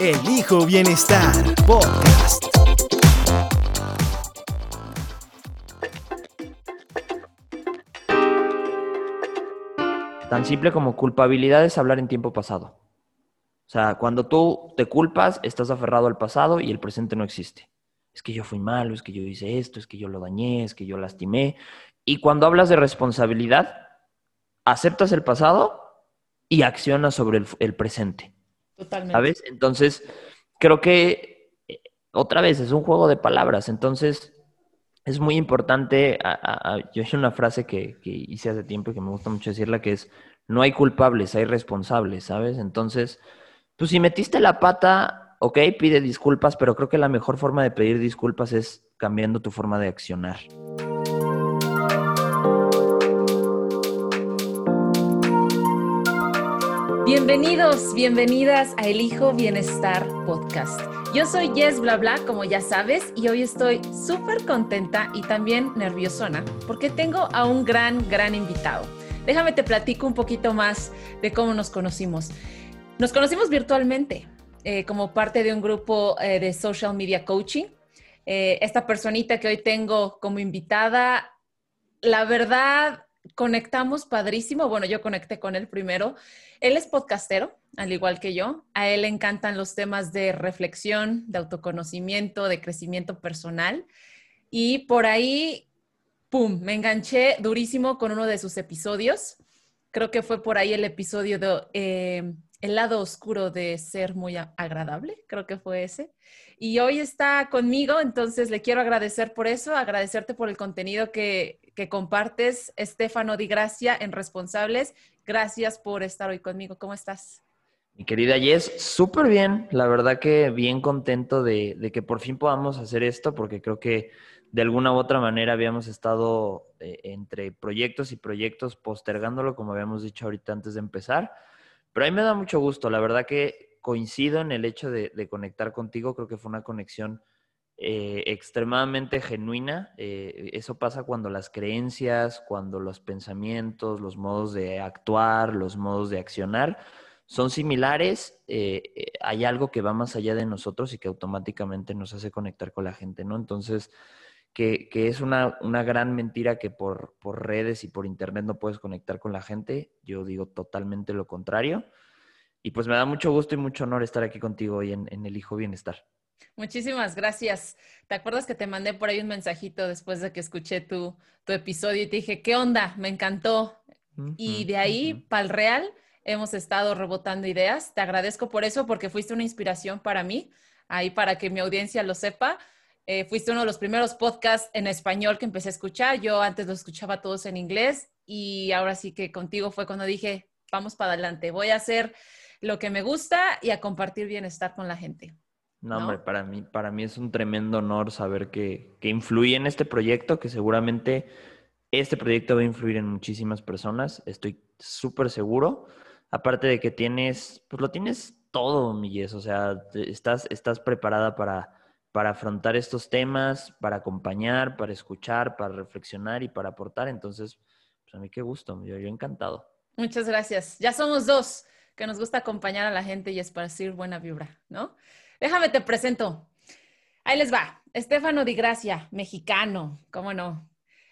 Elijo Bienestar Podcast. Tan simple como culpabilidad es hablar en tiempo pasado. O sea, cuando tú te culpas, estás aferrado al pasado y el presente no existe. Es que yo fui malo, es que yo hice esto, es que yo lo dañé, es que yo lastimé. Y cuando hablas de responsabilidad, aceptas el pasado y accionas sobre el, presente. Totalmente. ¿Sabes? Entonces, creo que eh, otra vez es un juego de palabras. Entonces, es muy importante. yo hay una frase que, que, hice hace tiempo y que me gusta mucho decirla, que es, no hay culpables, hay responsables, ¿sabes? Entonces, pues si metiste la pata, ok, pide disculpas, pero creo que la mejor forma de pedir disculpas es cambiando tu forma de accionar. Bienvenidos, bienvenidas a Elijo Bienestar Podcast. Yo soy Yes Bla Bla, como ya sabes, y hoy estoy súper contenta y también nerviosona porque tengo a un gran, gran invitado. Déjame te platico un poquito más de cómo nos conocimos. Nos conocimos virtualmente eh, como parte de un grupo eh, de social media coaching. Eh, esta personita que hoy tengo como invitada, la verdad, conectamos padrísimo. Bueno, yo conecté con él primero. Él es podcastero, al igual que yo. A él le encantan los temas de reflexión, de autoconocimiento, de crecimiento personal. Y por ahí, ¡pum!, me enganché durísimo con uno de sus episodios. Creo que fue por ahí el episodio de eh, El lado oscuro de ser muy agradable, creo que fue ese. Y hoy está conmigo, entonces le quiero agradecer por eso, agradecerte por el contenido que, que compartes, Estefano Di Gracia, en Responsables. Gracias por estar hoy conmigo. ¿Cómo estás? Mi querida Jess, súper bien. La verdad que bien contento de, que por fin podamos hacer esto, porque creo que de alguna u otra manera habíamos estado eh, entre proyectos y proyectos postergándolo, como habíamos dicho ahorita antes de empezar. Pero a mí me da mucho gusto. La verdad que coincido en el hecho de, conectar contigo. Creo que fue una conexión eh, extremadamente genuina. Eh, eso pasa cuando las creencias, cuando los pensamientos, los modos de actuar, los modos de accionar son similares. Eh, hay algo que va más allá de nosotros y que automáticamente nos hace conectar con la gente, ¿no? Entonces, que, es una, una, gran mentira que por, por, redes y por internet no puedes conectar con la gente. Yo digo totalmente lo contrario. Y pues me da mucho gusto y mucho honor estar aquí contigo hoy en, en El Hijo Bienestar. Muchísimas gracias. ¿Te acuerdas que te mandé por ahí un mensajito después de que escuché tu, tu episodio y te dije, ¿qué onda? Me encantó. Y de ahí, para el real, hemos estado rebotando ideas. Te agradezco por eso, porque fuiste una inspiración para mí, ahí para que mi audiencia lo sepa. Eh, fuiste uno de los primeros podcasts en español que empecé a escuchar. Yo antes los escuchaba todos en inglés y ahora sí que contigo fue cuando dije, vamos para adelante, voy a hacer lo que me gusta y a compartir bienestar con la gente. No, hombre, para mí, para mí es un tremendo honor saber que, que influye en este proyecto, que seguramente este proyecto va a influir en muchísimas personas, estoy súper seguro. Aparte de que tienes, pues lo tienes todo, Milles, o sea, estás, estás preparada para, para afrontar estos temas, para acompañar, para escuchar, para reflexionar y para aportar. Entonces, pues a mí qué gusto, yo, yo encantado. Muchas gracias. Ya somos dos que nos gusta acompañar a la gente y esparcir buena vibra, ¿no? Déjame te presento. Ahí les va. Estefano Di Gracia, mexicano, cómo no.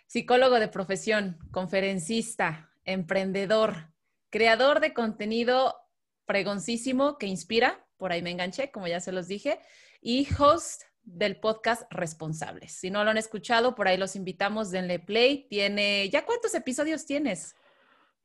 Psicólogo de profesión, conferencista, emprendedor, creador de contenido pregoncísimo que inspira, por ahí me enganché, como ya se los dije, y host del podcast Responsables. Si no lo han escuchado, por ahí los invitamos, denle play. Tiene, ¿ya cuántos episodios tienes?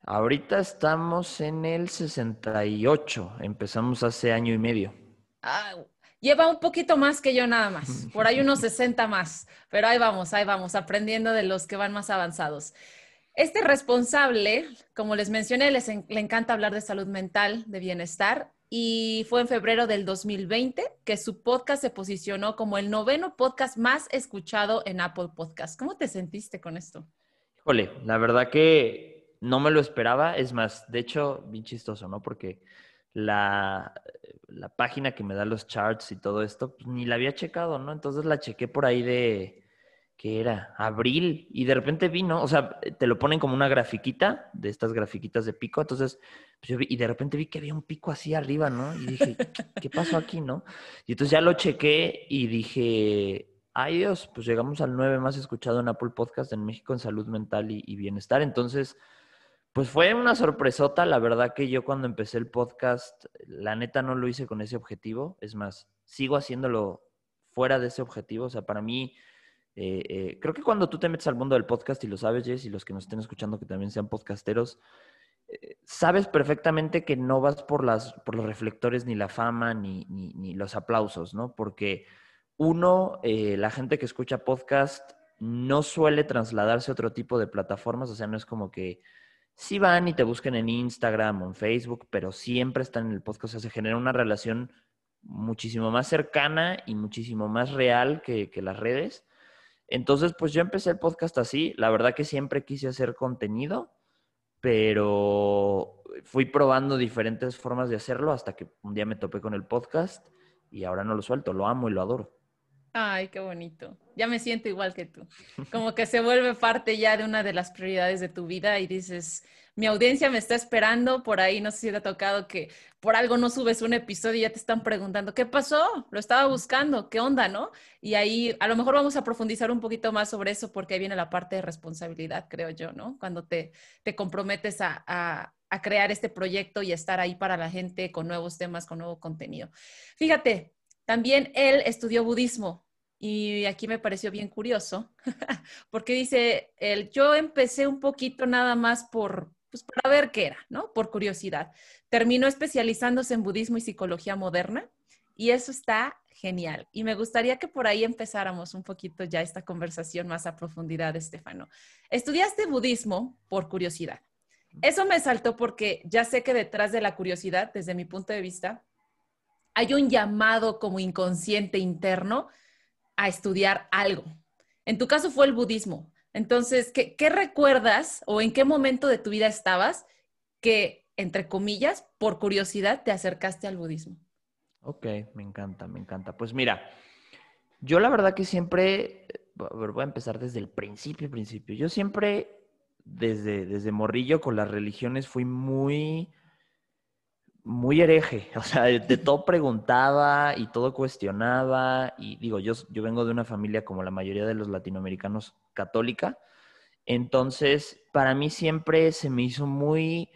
Ahorita estamos en el 68, empezamos hace año y medio. Ah, Lleva un poquito más que yo nada más, por ahí unos 60 más, pero ahí vamos, ahí vamos, aprendiendo de los que van más avanzados. Este responsable, como les mencioné, les le encanta hablar de salud mental, de bienestar, y fue en febrero del 2020 que su podcast se posicionó como el noveno podcast más escuchado en Apple Podcast. ¿Cómo te sentiste con esto? Híjole, la verdad que no me lo esperaba. Es más, de hecho, bien chistoso, ¿no? Porque la, la página que me da los charts y todo esto, pues, ni la había checado, ¿no? Entonces la chequé por ahí de, ¿qué era? Abril, y de repente vino, o sea, te lo ponen como una grafiquita, de estas grafiquitas de pico, entonces, pues yo vi, y de repente vi que había un pico así arriba, ¿no? Y dije, ¿qué, pasó aquí, no? Y entonces ya lo chequé y dije, ay Dios, pues llegamos al 9 más escuchado en Apple Podcast en México en salud mental y, y bienestar, entonces pues fue una sorpresota, la verdad que yo cuando empecé el podcast, la neta no lo hice con ese objetivo, es más, sigo haciéndolo fuera de ese objetivo, o sea, para mí, eh, eh, creo que cuando tú te metes al mundo del podcast y lo sabes, Jess, y los que nos estén escuchando que también sean podcasteros, eh, sabes perfectamente que no vas por, las, por los reflectores ni la fama ni, ni, los aplausos, ¿no? Porque uno, la gente que escucha podcast no suele trasladarse a otro tipo de plataformas, o sea, no es como que sí van y te busquen en Instagram o en Facebook, pero siempre están en el podcast. O sea, se genera una relación muchísimo más cercana y muchísimo más real que, las redes. Entonces, pues yo empecé el podcast así. La verdad que siempre quise hacer contenido, pero fui probando diferentes formas de hacerlo hasta que un día me topé con el podcast y ahora no lo suelto. Lo amo y lo adoro. Ay, qué bonito. Ya me siento igual que tú. Como que se vuelve parte ya de una de las prioridades de tu vida y dices, mi audiencia me está esperando, por ahí no sé si te ha tocado que por algo no subes un episodio y ya te están preguntando, ¿qué pasó? Lo estaba buscando, ¿qué onda, no? Y ahí a lo mejor vamos a profundizar un poquito más sobre eso porque ahí viene la parte de responsabilidad, creo yo, ¿no? Cuando te, te comprometes a, a, a crear este proyecto y estar ahí para la gente con nuevos temas, con nuevo contenido. Fíjate, también él estudió budismo y aquí me pareció bien curioso, porque dice, él, yo empecé un poquito nada más por, pues para ver qué era, ¿no? Por curiosidad. Terminó especializándose en budismo y psicología moderna y eso está genial. Y me gustaría que por ahí empezáramos un poquito ya esta conversación más a profundidad, Estefano. Estudiaste budismo por curiosidad. Eso me saltó porque ya sé que detrás de la curiosidad, desde mi punto de vista, hay un llamado como inconsciente interno a estudiar algo. En tu caso fue el budismo. Entonces, ¿qué, recuerdas o en qué momento de tu vida estabas que, entre comillas, por curiosidad te acercaste al budismo? Ok, me encanta, me encanta. Pues mira, yo la verdad que siempre, voy a empezar desde el principio, principio. Yo siempre, desde, desde morrillo con las religiones, fui muy muy hereje, o sea, de, todo preguntaba y todo cuestionaba y digo, yo, yo vengo de una familia como la mayoría de los latinoamericanos católica, entonces para mí siempre se me hizo muy,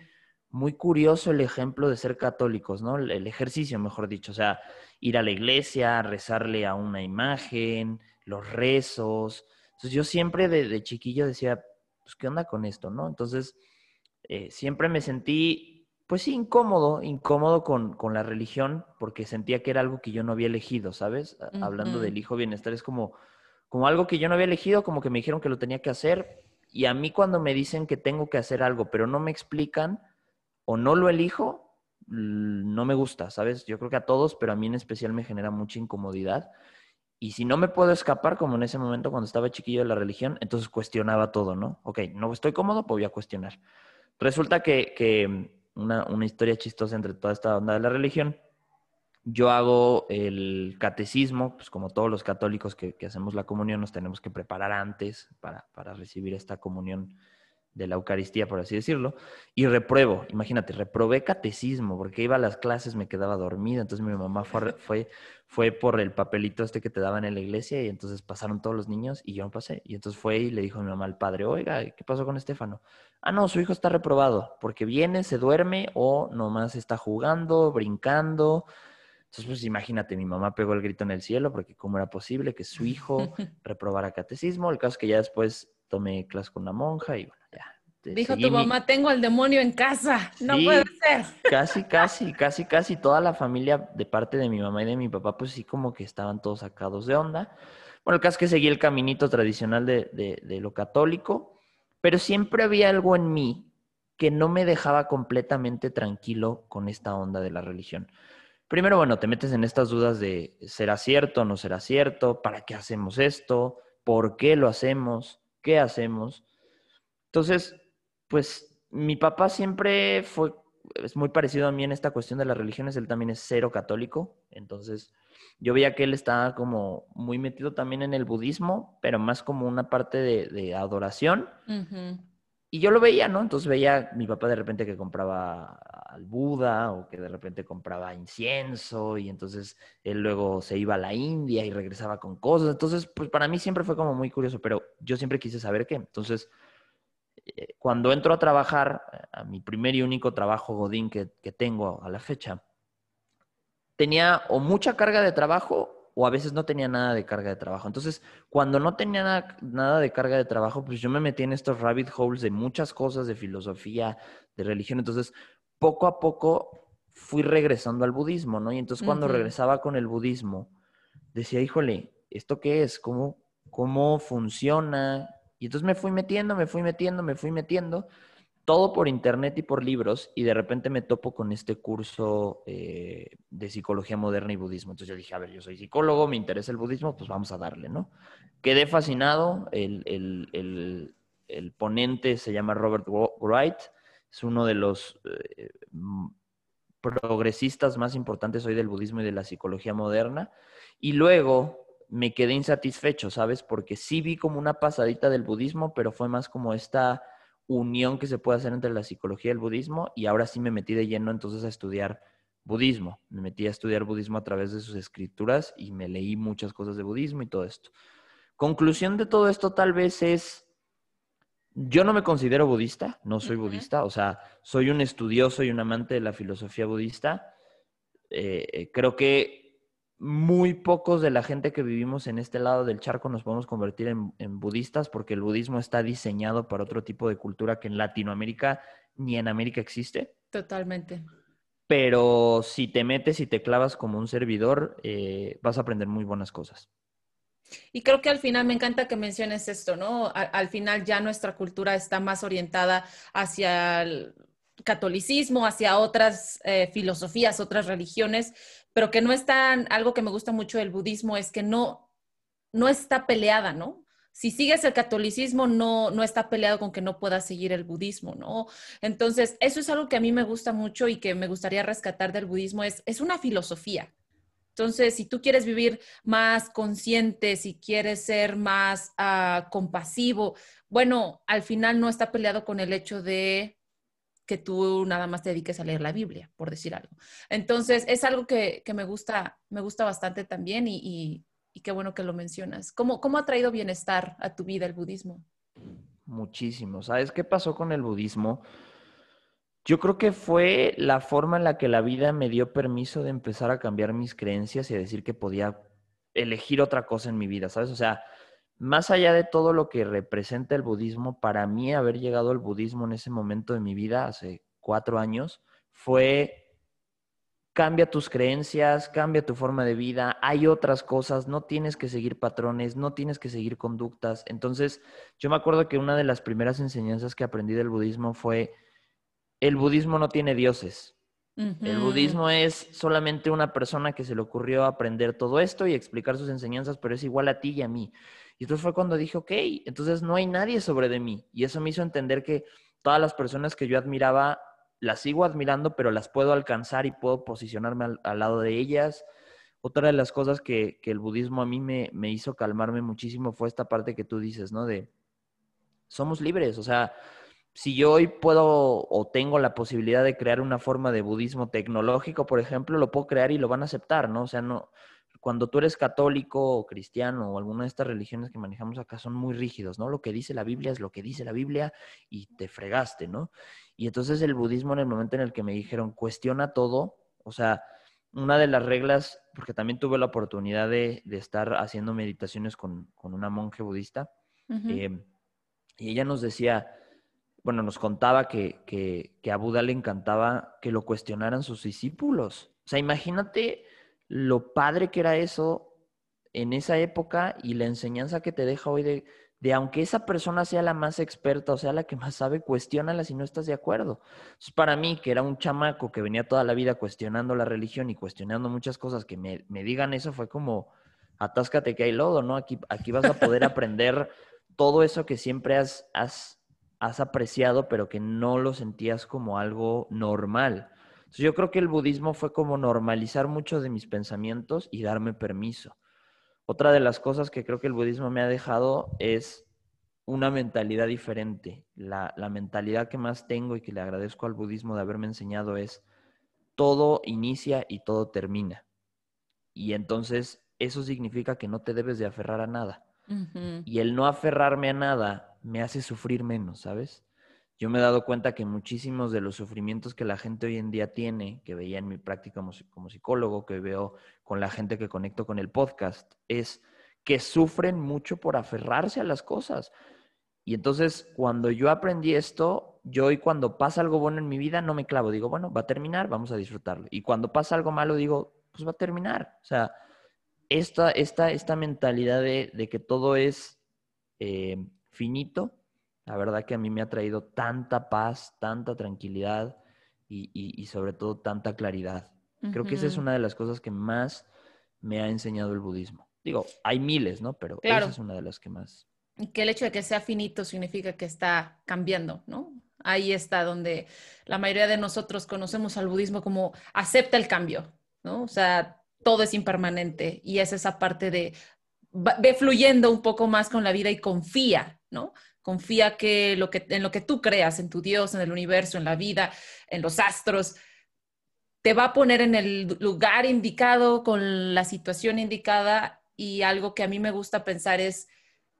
muy curioso el ejemplo de ser católicos, ¿no? El ejercicio, mejor dicho, o sea, ir a la iglesia, rezarle a una imagen, los rezos. Entonces yo siempre de, chiquillo decía, pues, ¿qué onda con esto, no? Entonces, eh, siempre me sentí pues sí, incómodo, incómodo con, con, la religión, porque sentía que era algo que yo no había elegido, ¿sabes? Hablando del hijo bienestar, es como, como algo que yo no había elegido, como que me dijeron que lo tenía que hacer, y a mí cuando me dicen que tengo que hacer algo, pero no me explican o no lo elijo, no me gusta, ¿sabes? Yo creo que a todos, pero a mí en especial me genera mucha incomodidad. Y si no me puedo escapar, como en ese momento cuando estaba chiquillo de la religión, entonces cuestionaba todo, ¿no? Ok, no estoy cómodo, pues voy a cuestionar. Resulta que, que una, una historia chistosa entre toda esta onda de la religión. Yo hago el catecismo, pues como todos los católicos que, que hacemos la comunión, nos tenemos que preparar antes para, para, recibir esta comunión de la Eucaristía, por así decirlo, y repruebo, imagínate, reprobé catecismo, porque iba a las clases, me quedaba dormida, entonces mi mamá fue, fue, fue por el papelito este que te daban en la iglesia, y entonces pasaron todos los niños, y yo no pasé, y entonces fue y le dijo a mi mamá al padre, oiga, ¿qué pasó con Estefano? Ah, no, su hijo está reprobado, porque viene, se duerme, o nomás está jugando, brincando, entonces, pues imagínate, mi mamá pegó el grito en el cielo porque cómo era posible que su hijo reprobara catecismo. El caso es que ya después tomé clase con una monja y bueno. Dijo tu mamá, tengo al demonio en casa, no puede ser. Casi, casi, casi, casi toda la familia de parte de mi mamá y de mi papá, pues sí como que estaban todos sacados de onda. Bueno, el caso es que seguí el caminito tradicional de, de, de lo católico, pero siempre había algo en mí que no me dejaba completamente tranquilo con esta onda de la religión. Primero, bueno, te metes en estas dudas de ¿será cierto, no será cierto? ¿Para qué hacemos esto? ¿Por qué lo hacemos? ¿Qué hacemos? Entonces, pues mi papá siempre fue, es muy parecido a mí en esta cuestión de las religiones, él también es cero católico, entonces yo veía que él estaba como muy metido también en el budismo, pero más como una parte de, adoración. Y yo lo veía, ¿no? Entonces veía mi papá de repente que compraba al Buda o que de repente compraba incienso y entonces él luego se iba a la India y regresaba con cosas. Entonces, pues para mí siempre fue como muy curioso, pero yo siempre quise saber qué. Entonces, cuando entro a trabajar, a mi primer y único trabajo Godín que, que tengo a la fecha, tenía o mucha carga de trajo o a veces no tenía nada de carga de trabajo. Entonces, cuando no tenía nada, de carga de trabajo, pues yo me metí en estos rabbit holes de muchas cosas, de filosofía, de religión. Entonces, poco a poco fui regresando al budismo, ¿no? Y entonces cuando regresaba con el budismo, decía, híjole, ¿esto qué es? ¿Cómo, cómo funciona? Y entonces me fui metiendo, me fui metiendo, me fui metiendo todo por internet y por libros, y de repente me topo con este curso eh, de psicología moderna y budismo. Entonces yo dije, a ver, yo soy psicólogo, me interesa el budismo, pues vamos a darle, ¿no? Quedé fascinado, el, el, el, ponente se llama Robert Wright, es uno de los eh, progresistas más importantes hoy del budismo y de la psicología moderna, y luego me quedé insatisfecho, ¿sabes? Porque sí vi como una pasadita del budismo, pero fue más como esta unión que se puede hacer entre la psicología y el budismo y ahora sí me metí de lleno entonces a estudiar budismo. Me metí a estudiar budismo a través de sus escrituras y me leí muchas cosas de budismo y todo esto. Conclusión de todo esto tal vez es, yo no me considero budista, no soy budista, o sea, soy un estudioso y un amante de la filosofía budista. Eh, creo que muy pocos de la gente que vivimos en este lado del charco nos podemos convertir en, budistas porque el budismo está diseñado para otro tipo de cultura que en Latinoamérica ni en América existe. Totalmente. Pero si te metes y te clavas como un servidor, eh, vas a aprender muy buenas cosas. Y creo que al final me encanta que menciones esto, ¿no? Al, final ya nuestra cultura está más orientada hacia el catolicismo, hacia otras eh, filosofías, otras religiones, pero que no está, algo que me gusta mucho del budismo es que no, no está peleada, ¿no? Si sigues el catolicismo, no, no está peleado con que no puedas seguir el budismo, ¿no? Entonces, eso es algo que a mí me gusta mucho y que me gustaría rescatar del budismo, es, es una filosofía. Entonces, si tú quieres vivir más consciente, si quieres ser más uh, compasivo, bueno, al final no está peleado con el hecho de que tú nada más te dediques a leer la Biblia, por decir algo. Entonces, es algo que, me, gusta, me gusta bastante también y, qué bueno que lo mencionas. ¿Cómo, ¿Cómo ha traído bienestar a tu vida el budismo? Muchísimo. ¿Sabes qué pasó con el budismo? Yo creo que fue la forma en la que la vida me dio permiso de empezar a cambiar mis creencias y a decir que podía elegir otra cosa en mi vida, ¿sabes? O sea, más allá de todo lo que representa el budismo, para mí haber llegado al budismo en ese momento de mi vida, hace cuatro años, fue cambia tus creencias, cambia tu forma de vida, hay otras cosas, no tienes que seguir patrones, no tienes que seguir conductas. Entonces, yo me acuerdo que una de las primeras enseñanzas que aprendí del budismo fue, el budismo no tiene dioses. El budismo es solamente una persona que se le ocurrió aprender todo esto y explicar sus enseñanzas, pero es igual a ti y a mí. Y entonces fue cuando dije, ok, entonces no hay nadie sobre de mí. Y eso me hizo entender que todas las personas que yo admiraba, las sigo admirando, pero las puedo alcanzar y puedo posicionarme al, lado de ellas. Otra de las cosas que, el budismo a mí me, me, hizo calmarme muchísimo fue esta parte que tú dices, ¿no? De somos libres, o sea, si yo hoy puedo o tengo la posibilidad de crear una forma de budismo tecnológico, por ejemplo, lo puedo crear y lo van a aceptar, ¿no? O sea, no, cuando tú eres católico o cristiano o alguna de estas religiones que manejamos acá son muy rígidos, ¿no? Lo que dice la Biblia es lo que dice la Biblia y te fregaste, ¿no? Y entonces el budismo en el momento en el que me dijeron, cuestiona todo, o sea, una de las reglas, porque también tuve la oportunidad de, estar haciendo meditaciones con, una monje budista, em, y ella nos decía, bueno, nos contaba que, que, que a Buda le encantaba que lo cuestionaran sus discípulos. O sea, imagínate lo padre que era eso en esa época y la enseñanza que te deja hoy de, aunque esa persona sea la más experta o sea la que más sabe, cuestiónala si no estás de acuerdo. Entonces, para mí, que era un chamaco que venía toda la vida cuestionando la religión y cuestionando muchas cosas, que me, me digan eso fue como, atáscate que hay lodo, ¿no? Aquí, aquí vas a poder aprender todo eso que siempre has, has, has apreciado, pero que no lo sentías como algo normal. Entonces, yo creo que el budismo fue como normalizar muchos de mis pensamientos y darme permiso. Otra de las cosas que creo que el budismo me ha dejado es una mentalidad diferente. La, mentalidad que más tengo y que le agradezco al budismo de haberme enseñado es todo inicia y todo termina. Y entonces eso significa que no te debes de aferrar a nada. Y el no aferrarme a nada me hace sufrir menos, ¿sabes? Yo me he dado cuenta que muchísimos de los sufrimientos que la gente hoy en día tiene, que veía en mi práctica como, como, psicólogo, que veo con la gente que conecto con el podcast, es que sufren mucho por aferrarse a las cosas. Y entonces, cuando yo aprendí esto, yo hoy cuando pasa algo bueno en mi vida, no me clavo, digo, bueno, va a terminar, vamos a disfrutarlo. Y cuando pasa algo malo, digo, pues va a terminar. O sea, esta, esta, esta mentalidad de, que todo es eh, finito, la verdad que a mí me ha traído tanta paz, tanta tranquilidad y, sobre todo tanta claridad. Creo que esa es una de las cosas que más me ha enseñado el budismo. Digo, hay miles, ¿no? Pero esa es una de las que más. Que el hecho de que sea finito significa que está cambiando, ¿no? Ahí está donde la mayoría de nosotros conocemos al budismo como acepta el cambio, ¿no? O sea, todo es impermanente y es esa parte de ve fluyendo un poco más con la vida y confía, ¿no? Confía que, lo que en lo que tú creas, en tu Dios, en el universo, en la vida, en los astros, te va a poner en el lugar indicado, con la situación indicada y algo que a mí me gusta pensar es,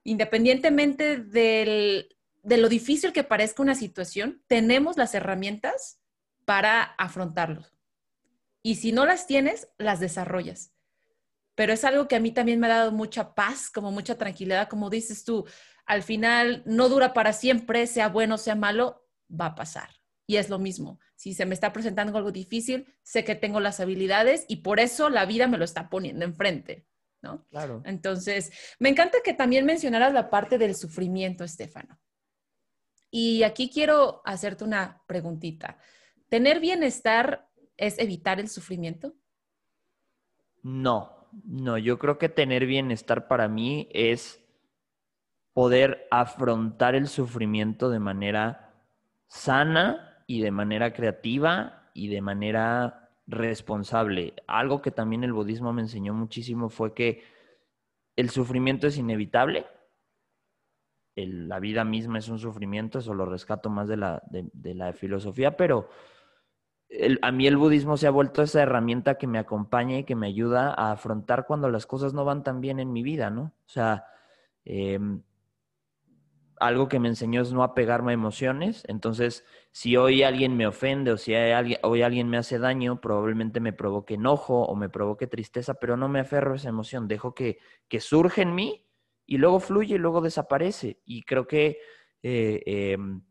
independientemente de lo difícil que parezca una situación, tenemos las herramientas para afrontarlo. Y si no las tienes, las desarrollas. Pero es algo que a mí también me ha dado mucha paz, como mucha tranquilidad, como dices tú, al final no dura para siempre, sea bueno, sea malo, va a pasar. Y es lo mismo. Si se me está presentando algo difícil, sé que tengo las habilidades y por eso la vida me lo está poniendo enfrente, ¿no? Claro. Entonces, me encanta que también mencionaras la parte del sufrimiento, Estefano. Y aquí quiero hacerte una preguntita. ¿Tener bienestar es evitar el sufrimiento? No, no, yo creo que tener bienestar para mí es poder afrontar el sufrimiento de manera sana y de manera creativa y de manera responsable. Algo que también el budismo me enseñó muchísimo fue que el sufrimiento es inevitable. la vida misma es un sufrimiento, eso lo rescato más de la, de, la filosofía, pero a mí el budismo se ha vuelto esa herramienta que me acompaña y que me ayuda a afrontar cuando las cosas no van tan bien en mi vida, ¿no? O sea, em, algo que me enseñó es no apegarme a emociones. Entonces, si hoy alguien me ofende o si hoy alguien me hace daño, probablemente me provoque enojo o me provoque tristeza, pero no me aferro a esa emoción. Dejo que, que surge en mí y luego fluye y luego desaparece. Y creo que eh, em,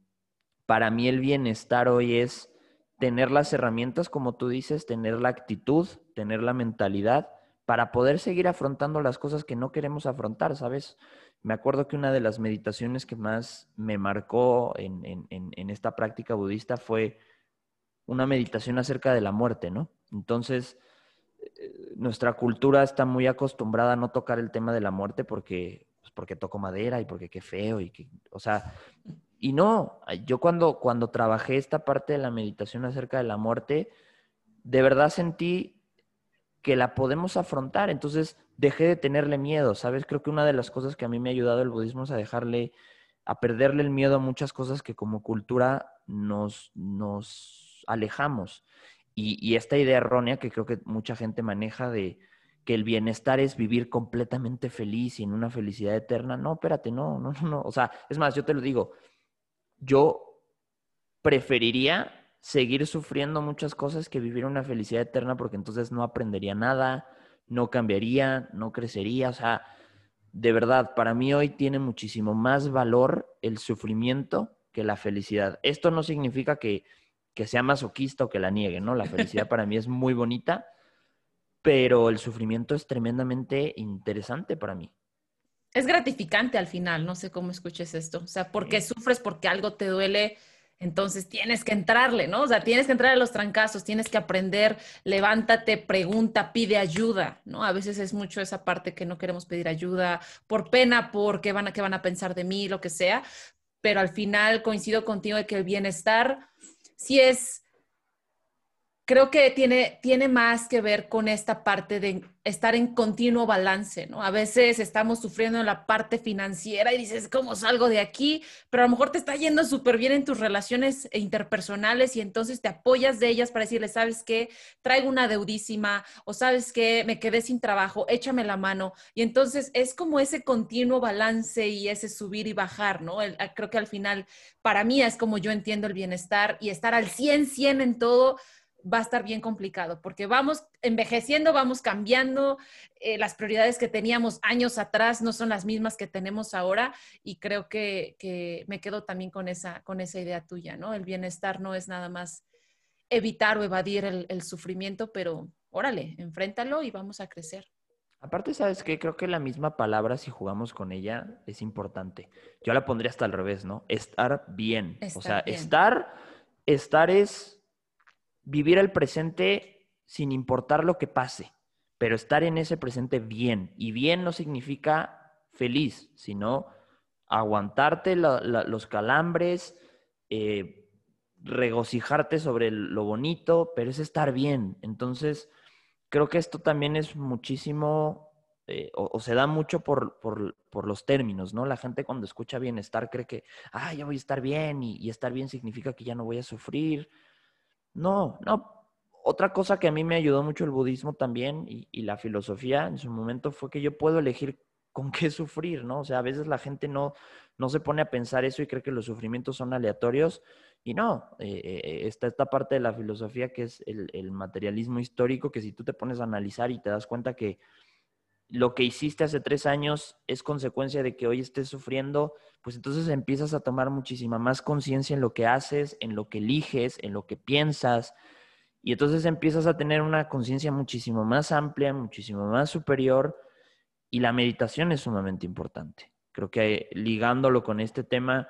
para mí el bienestar hoy es tener las herramientas, como tú dices, tener la actitud, tener la mentalidad para poder seguir afrontando las cosas que no queremos afrontar, ¿sabes? Me acuerdo que una de las meditaciones que más me marcó en, esta práctica budista fue una meditación acerca de la muerte, ¿no? Entonces, eh, nuestra cultura está muy acostumbrada a no tocar el tema de la muerte porque, pues porque toco madera y porque qué feo y que, o sea, y no, yo cuando, cuando trabajé esta parte de la meditación acerca de la muerte, de verdad sentí que la podemos afrontar. Entonces dejé de tenerle miedo, ¿sabes? Creo que una de las cosas que a mí me ha ayudado el budismo es a dejarle, a perderle el miedo a muchas cosas que como cultura nos, nos alejamos. Y, esta idea errónea que creo que mucha gente maneja de que el bienestar es vivir completamente feliz y en una felicidad eterna. No, espérate, no, no, no. O sea, es más, yo te lo digo, yo preferiría seguir sufriendo muchas cosas que vivir una felicidad eterna porque entonces no aprendería nada, no cambiaría, no crecería. O sea, de verdad, para mí hoy tiene muchísimo más valor el sufrimiento que la felicidad. Esto no significa que, que sea masoquista o que la niegue, ¿no? La felicidad para mí es muy bonita, pero el sufrimiento es tremendamente interesante para mí. es gratificante al final, no sé cómo escuches esto, o sea, porque sufres, porque algo te duele, entonces tienes que entrarle, ¿no? O sea, tienes que entrar a los trancazos, tienes que aprender, levántate, pregunta, pide ayuda, ¿no? A veces es mucho esa parte que no queremos pedir ayuda por pena, porque van a, qué van a pensar de mí, lo que sea, pero al final coincido contigo de que el bienestar sí es creo que tiene, tiene más que ver con esta parte de estar en continuo balance, ¿no? A veces estamos sufriendo en la parte financiera y dices, ¿cómo salgo de aquí? Pero a lo mejor te está yendo súper bien en tus relaciones interpersonales y entonces te apoyas de ellas para decirle, ¿sabes qué? Traigo una deudísima o ¿sabes qué? Me quedé sin trabajo, échame la mano. Y entonces es como ese continuo balance y ese subir y bajar, ¿no? creo que al final, para mí es como yo entiendo el bienestar y estar al 100, 100 en todo va a estar bien complicado porque vamos envejeciendo, vamos cambiando, eh, las prioridades que teníamos años atrás no son las mismas que tenemos ahora y creo que, me quedo también con esa, con esa idea tuya, ¿no? El bienestar no es nada más evitar o evadir el, sufrimiento, pero órale, enfréntalo y vamos a crecer. Aparte, ¿sabes qué? Creo que la misma palabra, si jugamos con ella, es importante. Yo la pondría hasta al revés, ¿no? Estar bien. o sea, estar, estar es vivir el presente sin importar lo que pase, pero estar en ese presente bien. Y bien no significa feliz, sino aguantarte los calambres, eh, regocijarte sobre lo bonito, pero es estar bien. Entonces, creo que esto también es muchísimo, eh, o, se da mucho por, por, los términos, ¿no? La gente cuando escucha bienestar cree que, ah, ya voy a estar bien y estar bien significa que ya no voy a sufrir no, no. Otra cosa que a mí me ayudó mucho el budismo también y, la filosofía en su momento fue que yo puedo elegir con qué sufrir, ¿no? O sea, a veces la gente no, no se pone a pensar eso y cree que los sufrimientos son aleatorios. Y no, eh, eh, está esta parte de la filosofía que es el, el, materialismo histórico, que si tú te pones a analizar y te das cuenta que lo que hiciste hace tres años es consecuencia de que hoy estés sufriendo, pues entonces empiezas a tomar muchísima más conciencia en lo que haces, en lo que eliges, en lo que piensas, y entonces empiezas a tener una conciencia muchísimo más amplia, muchísimo más superior, y la meditación es sumamente importante. Creo que ligándolo con este tema,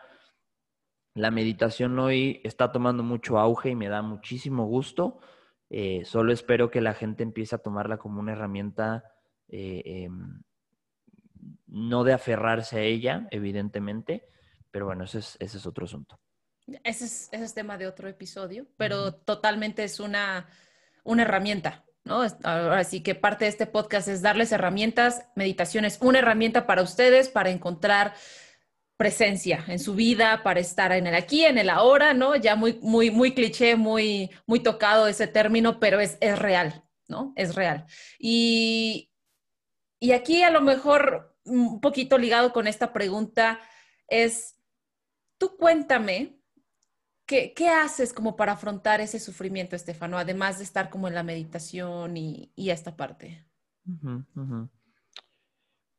la meditación hoy está tomando mucho auge y me da muchísimo gusto. Eh, solo espero que la gente empiece a tomarla como una herramienta eh, em, no de aferrarse a ella, evidentemente, pero bueno, ese es, ese es otro asunto. Ese es, ese es tema de otro episodio, pero totalmente es una, una herramienta, ¿no? Ahora sí que parte de este podcast es darles herramientas, meditación es una herramienta para ustedes para encontrar presencia en su vida, para estar en el aquí, en el ahora, ¿no? Ya muy, muy, muy cliché, muy, muy tocado ese término, pero es, es real, ¿no? Es real. Y, y aquí a lo mejor un poquito ligado con esta pregunta es, tú cuéntame, ¿qué, haces como para afrontar ese sufrimiento, Estefano, además de estar como en la meditación y, esta parte?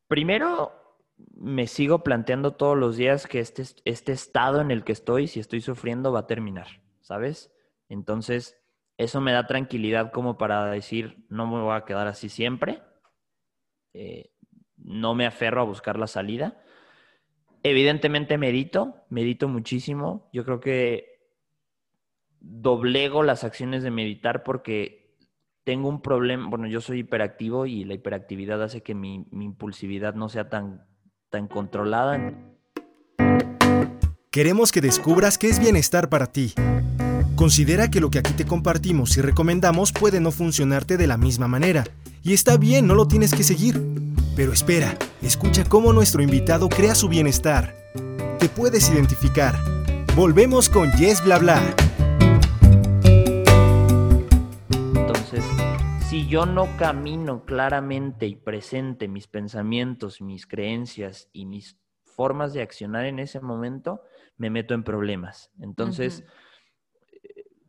Primero, me sigo planteando todos los días que este, este estado en el que estoy, si estoy sufriendo, va a terminar, ¿sabes? Entonces, eso me da tranquilidad como para decir, no me voy a quedar así siempre eh, no me aferro a buscar la salida. Evidentemente medito, medito muchísimo. Yo creo que doblego las acciones de meditar porque tengo un problema, bueno, yo soy hiperactivo y la hiperactividad hace que mi, mi impulsividad no sea tan, tan controlada. Queremos que descubras qué es bienestar para ti. Considera que lo que aquí te compartimos y recomendamos puede no funcionarte de la misma manera y está bien, no lo tienes que seguir. Pero espera, escucha cómo nuestro invitado crea su bienestar. Te puedes identificar. Volvemos con Yes Bla Bla. Entonces, si yo no camino claramente y presente mis pensamientos, mis creencias y mis formas de accionar en ese momento, me meto en problemas. Entonces,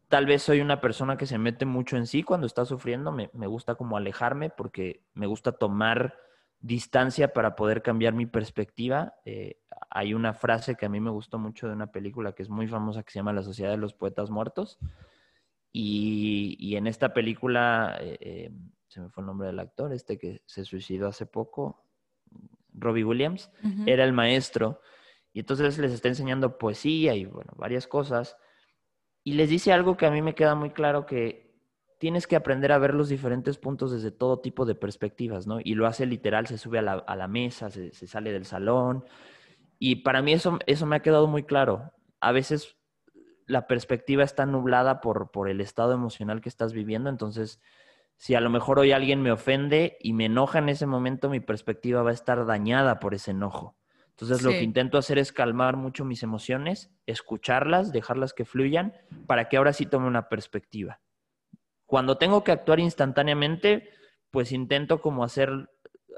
tal vez soy una persona que se mete mucho en sí cuando está sufriendo, me, gusta como alejarme porque me gusta tomar distancia para poder cambiar mi perspectiva. Eh, hay una frase que a mí me gustó mucho de una película que es muy famosa que se llama La Sociedad de los Poetas Muertos. Y, en esta película, eh, eh, se me fue el nombre del actor, este que se suicidó hace poco, Robbie Williams, era el maestro. Y entonces les está enseñando poesía y, bueno, varias cosas. Y les dice algo que a mí me queda muy claro que tienes que aprender a ver los diferentes puntos desde todo tipo de perspectivas, ¿no? Y lo hace literal, se sube a la, mesa, se, sale del salón. Y para mí eso, eso me ha quedado muy claro. A veces la perspectiva está nublada por, por el estado emocional que estás viviendo, entonces si a lo mejor hoy alguien me ofende y me enoja en ese momento, mi perspectiva va a estar dañada por ese enojo. Entonces lo que intento hacer es calmar mucho mis emociones, escucharlas, dejarlas que fluyan, para que ahora sí tome una perspectiva. Cuando tengo que actuar instantáneamente, pues intento como hacer,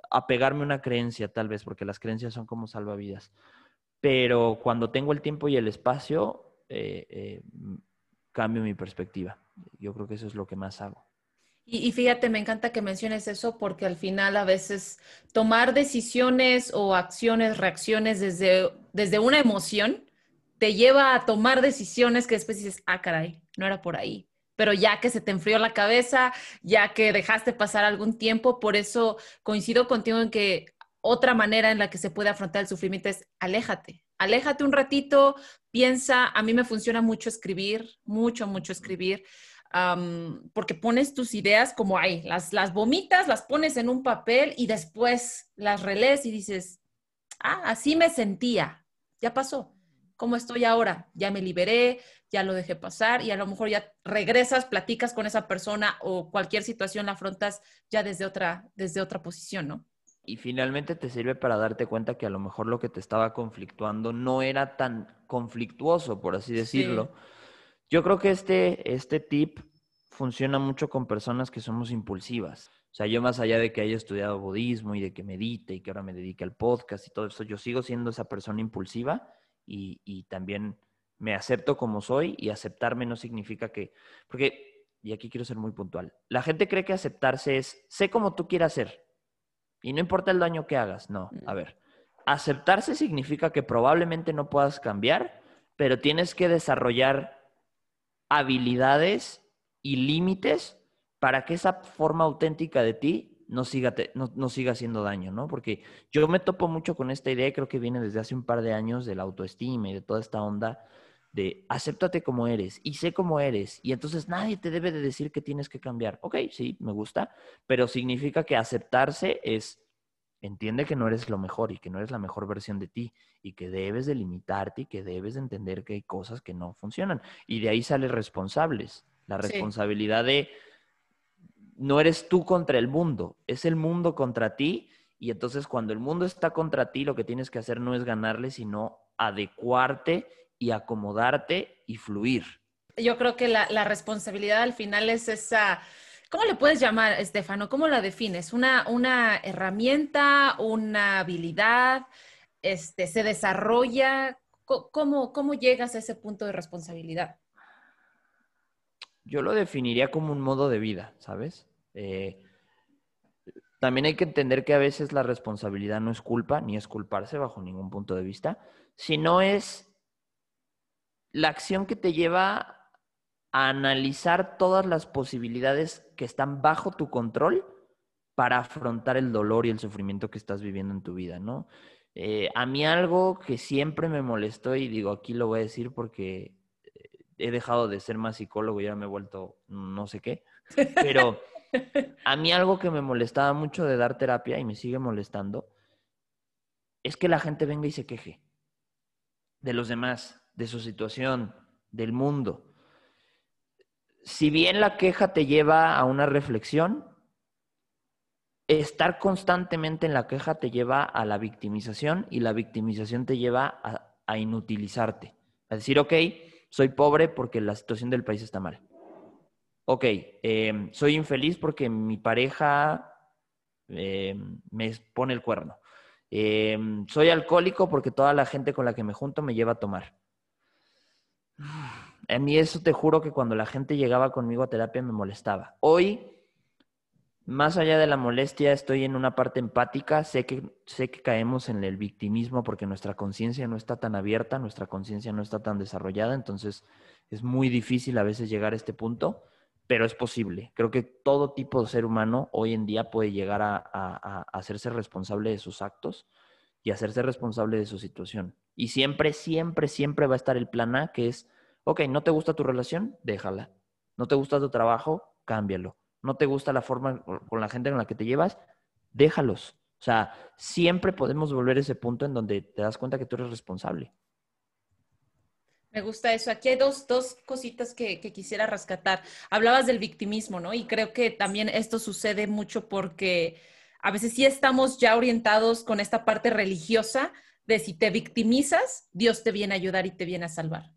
apegarme a una creencia tal vez, porque las creencias son como salvavidas. Pero cuando tengo el tiempo y el espacio, eh, eh, cambio mi perspectiva. Yo creo que eso es lo que más hago. Y, fíjate, me encanta que menciones eso porque al final a veces tomar decisiones o acciones, reacciones desde, desde una emoción te lleva a tomar decisiones que después dices, ah, caray, no era por ahí. Pero ya que se te enfrió la cabeza, ya que dejaste pasar algún tiempo, por eso coincido contigo en que otra manera en la que se puede afrontar el sufrimiento es aléjate, aléjate un ratito, piensa, a mí me funciona mucho escribir, mucho, mucho escribir porque pones tus ideas como ahí, las, las vomitas, las pones en un papel y después las relees y dices, ah, así me sentía, ya pasó. ¿Cómo estoy ahora? Ya me liberé, ya lo dejé pasar y a lo mejor ya regresas, platicas con esa persona o cualquier situación la afrontas ya desde otra, desde otra posición, ¿no? Y finalmente te sirve para darte cuenta que a lo mejor lo que te estaba conflictuando no era tan conflictuoso, por así decirlo. Yo creo que este, este tip funciona mucho con personas que somos impulsivas. O sea, yo más allá de que haya estudiado budismo y de que medite y que ahora me dedique al podcast y todo eso, yo sigo siendo esa persona impulsiva y, y también me acepto como soy y aceptarme no significa que, porque, y aquí quiero ser muy puntual, la gente cree que aceptarse es, sé como tú quieras ser y no importa el daño que hagas, no, a mm. ver, aceptarse significa que probablemente no puedas cambiar, pero tienes que desarrollar habilidades y límites para que esa forma auténtica de ti no siga, no, siga haciendo daño, ¿no? Porque yo me topo mucho con esta idea, creo que viene desde hace un par de años de la autoestima y de toda esta onda de acéptate como eres y sé cómo eres y entonces nadie te debe de decir que tienes que cambiar. Ok, sí, me gusta, pero significa que aceptarse es entiende que no eres lo mejor y que no eres la mejor versión de ti y que debes de limitarte y que debes de entender que hay cosas que no funcionan. Y de ahí sale responsables. La responsabilidad de no eres tú contra el mundo, es el mundo contra ti. Y entonces cuando el mundo está contra ti, lo que tienes que hacer no es ganarle, sino adecuarte y acomodarte y fluir. Yo creo que la, la responsabilidad al final es esa ¿Cómo le puedes llamar, Estefano? ¿Cómo la defines? ¿Una, una herramienta, una habilidad? Este, ¿Se desarrolla? ¿Cómo, ¿Cómo llegas a ese punto de responsabilidad? Yo lo definiría como un modo de vida, ¿sabes? Eh, también hay que entender que a veces la responsabilidad no es culpa, ni es culparse bajo ningún punto de vista, sino es la acción que te lleva a analizar todas las posibilidades que están bajo tu control para afrontar el dolor y el sufrimiento que estás viviendo en tu vida, ¿no? Eh, a mí algo que siempre me molestó, y digo, aquí lo voy a decir porque eh, he dejado de ser más psicólogo y ya me he vuelto no sé qué, pero a mí algo que me molestaba mucho de dar terapia y me sigue molestando es que la gente venga y se queje de los demás, de su situación, del mundo si bien la queja te lleva a una reflexión, estar constantemente en la queja te lleva a la victimización y la victimización te lleva a, inutilizarte. A decir, ok, soy pobre porque la situación del país está mal. Ok, em, soy infeliz porque mi pareja em, me pone el cuerno. Em, soy alcohólico porque toda la gente con la que me junto me lleva a tomar a mí eso te juro que cuando la gente llegaba conmigo a terapia me molestaba. Hoy, más allá de la molestia, estoy en una parte empática. Sé que, sé que caemos en el victimismo porque nuestra conciencia no está tan abierta, nuestra conciencia no está tan desarrollada, entonces es muy difícil a veces llegar a este punto, pero es posible. Creo que todo tipo de ser humano hoy en día puede llegar a, a hacerse responsable de sus actos y hacerse responsable de su situación. Y siempre, siempre, siempre va a estar el plan A, que es, ok, no te gusta tu relación, déjala. No te gusta tu trabajo, cámbialo. No te gusta la forma con la gente con la que te llevas, déjalos. O sea, siempre podemos volver a ese punto en donde te das cuenta que tú eres responsable. Me gusta eso. Aquí hay dos, dos cositas que, que, quisiera rescatar. Hablabas del victimismo, ¿no? Y creo que también esto sucede mucho porque a veces sí estamos ya orientados con esta parte religiosa de si te victimizas, Dios te viene a ayudar y te viene a salvar.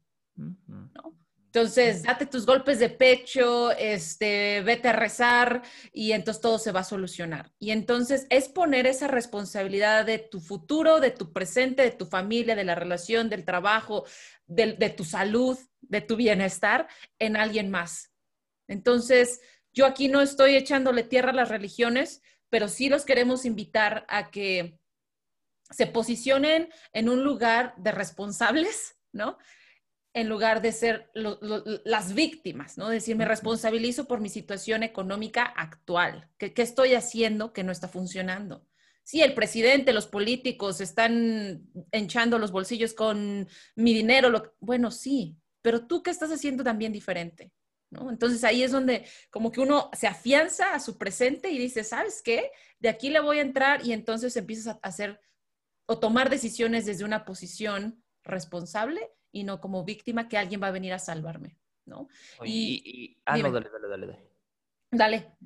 Entonces, date tus golpes de pecho, este, vete a rezar y entonces todo se va a solucionar. Y entonces es poner esa responsabilidad de tu futuro, de tu presente, de tu familia, de la relación, del trabajo, de, de tu salud, de tu bienestar en alguien más. Entonces, yo aquí no estoy echándole tierra a las religiones, pero sí los queremos invitar a que se posicionen en un lugar de responsables, ¿no? En lugar de ser las víctimas, ¿no? Decir, me responsabilizo por mi situación económica actual. ¿Qué, estoy haciendo que no está funcionando? Sí, el presidente, los políticos están hinchando los bolsillos con mi dinero. Lo, bueno, sí, pero tú qué estás haciendo también diferente. Entonces ahí es donde como que uno se afianza a su presente y dice, ¿sabes qué? De aquí le voy a entrar y entonces empiezas a hacer o tomar decisiones desde una posición responsable y no como víctima que alguien va a venir a salvarme, ¿no? Y, ah, no, dale, dale, dale, dale. Dale.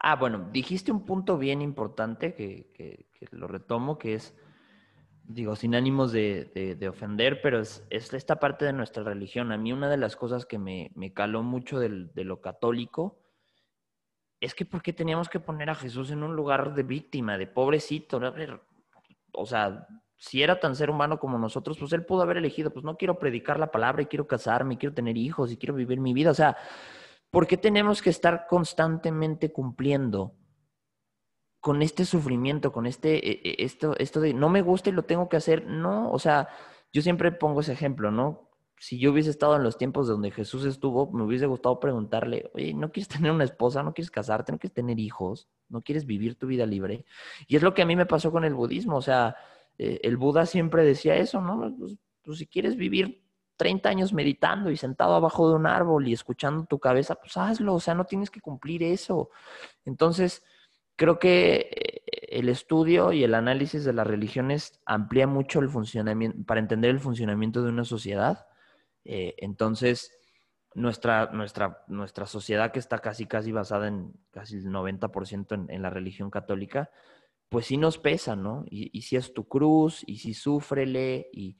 Ah, bueno, dijiste un punto bien importante que, que, que lo retomo, que es digo, sin ánimos de, ofender, pero es, esta parte de nuestra religión. A mí una de las cosas que me, caló mucho de lo católico es que ¿por qué teníamos que poner a Jesús en un lugar de víctima, de pobrecito? O sea, si era tan ser humano como nosotros, pues él pudo haber elegido, pues no quiero predicar la palabra y quiero casarme, quiero tener hijos y quiero vivir mi vida. O sea, ¿por qué tenemos que estar constantemente cumpliendo? con este sufrimiento, con este, e, e, esto, esto de no me gusta y lo tengo que hacer, no, o sea, yo siempre pongo ese ejemplo, ¿no? Si yo hubiese estado en los tiempos donde Jesús estuvo, me hubiese gustado preguntarle, oye, ¿no quieres tener una esposa? ¿No quieres casarte? ¿No quieres tener hijos? ¿No quieres vivir tu vida libre? Y es lo que a mí me pasó con el budismo, o sea, eh, el Buda siempre decía eso, ¿no? Pues, pues si quieres vivir 30 años meditando y sentado abajo de un árbol y escuchando tu cabeza, pues hazlo, o sea, no tienes que cumplir eso. Entonces, creo que eh, el estudio y el análisis de las religiones amplía mucho el funcionamiento, para entender el funcionamiento de una sociedad. Eh, entonces, nuestra, nuestra, nuestra sociedad que está casi, casi basada en casi el 90% en, en, la religión católica, pues sí nos pesa, ¿no? Y, si es tu cruz, y si súfrele, y,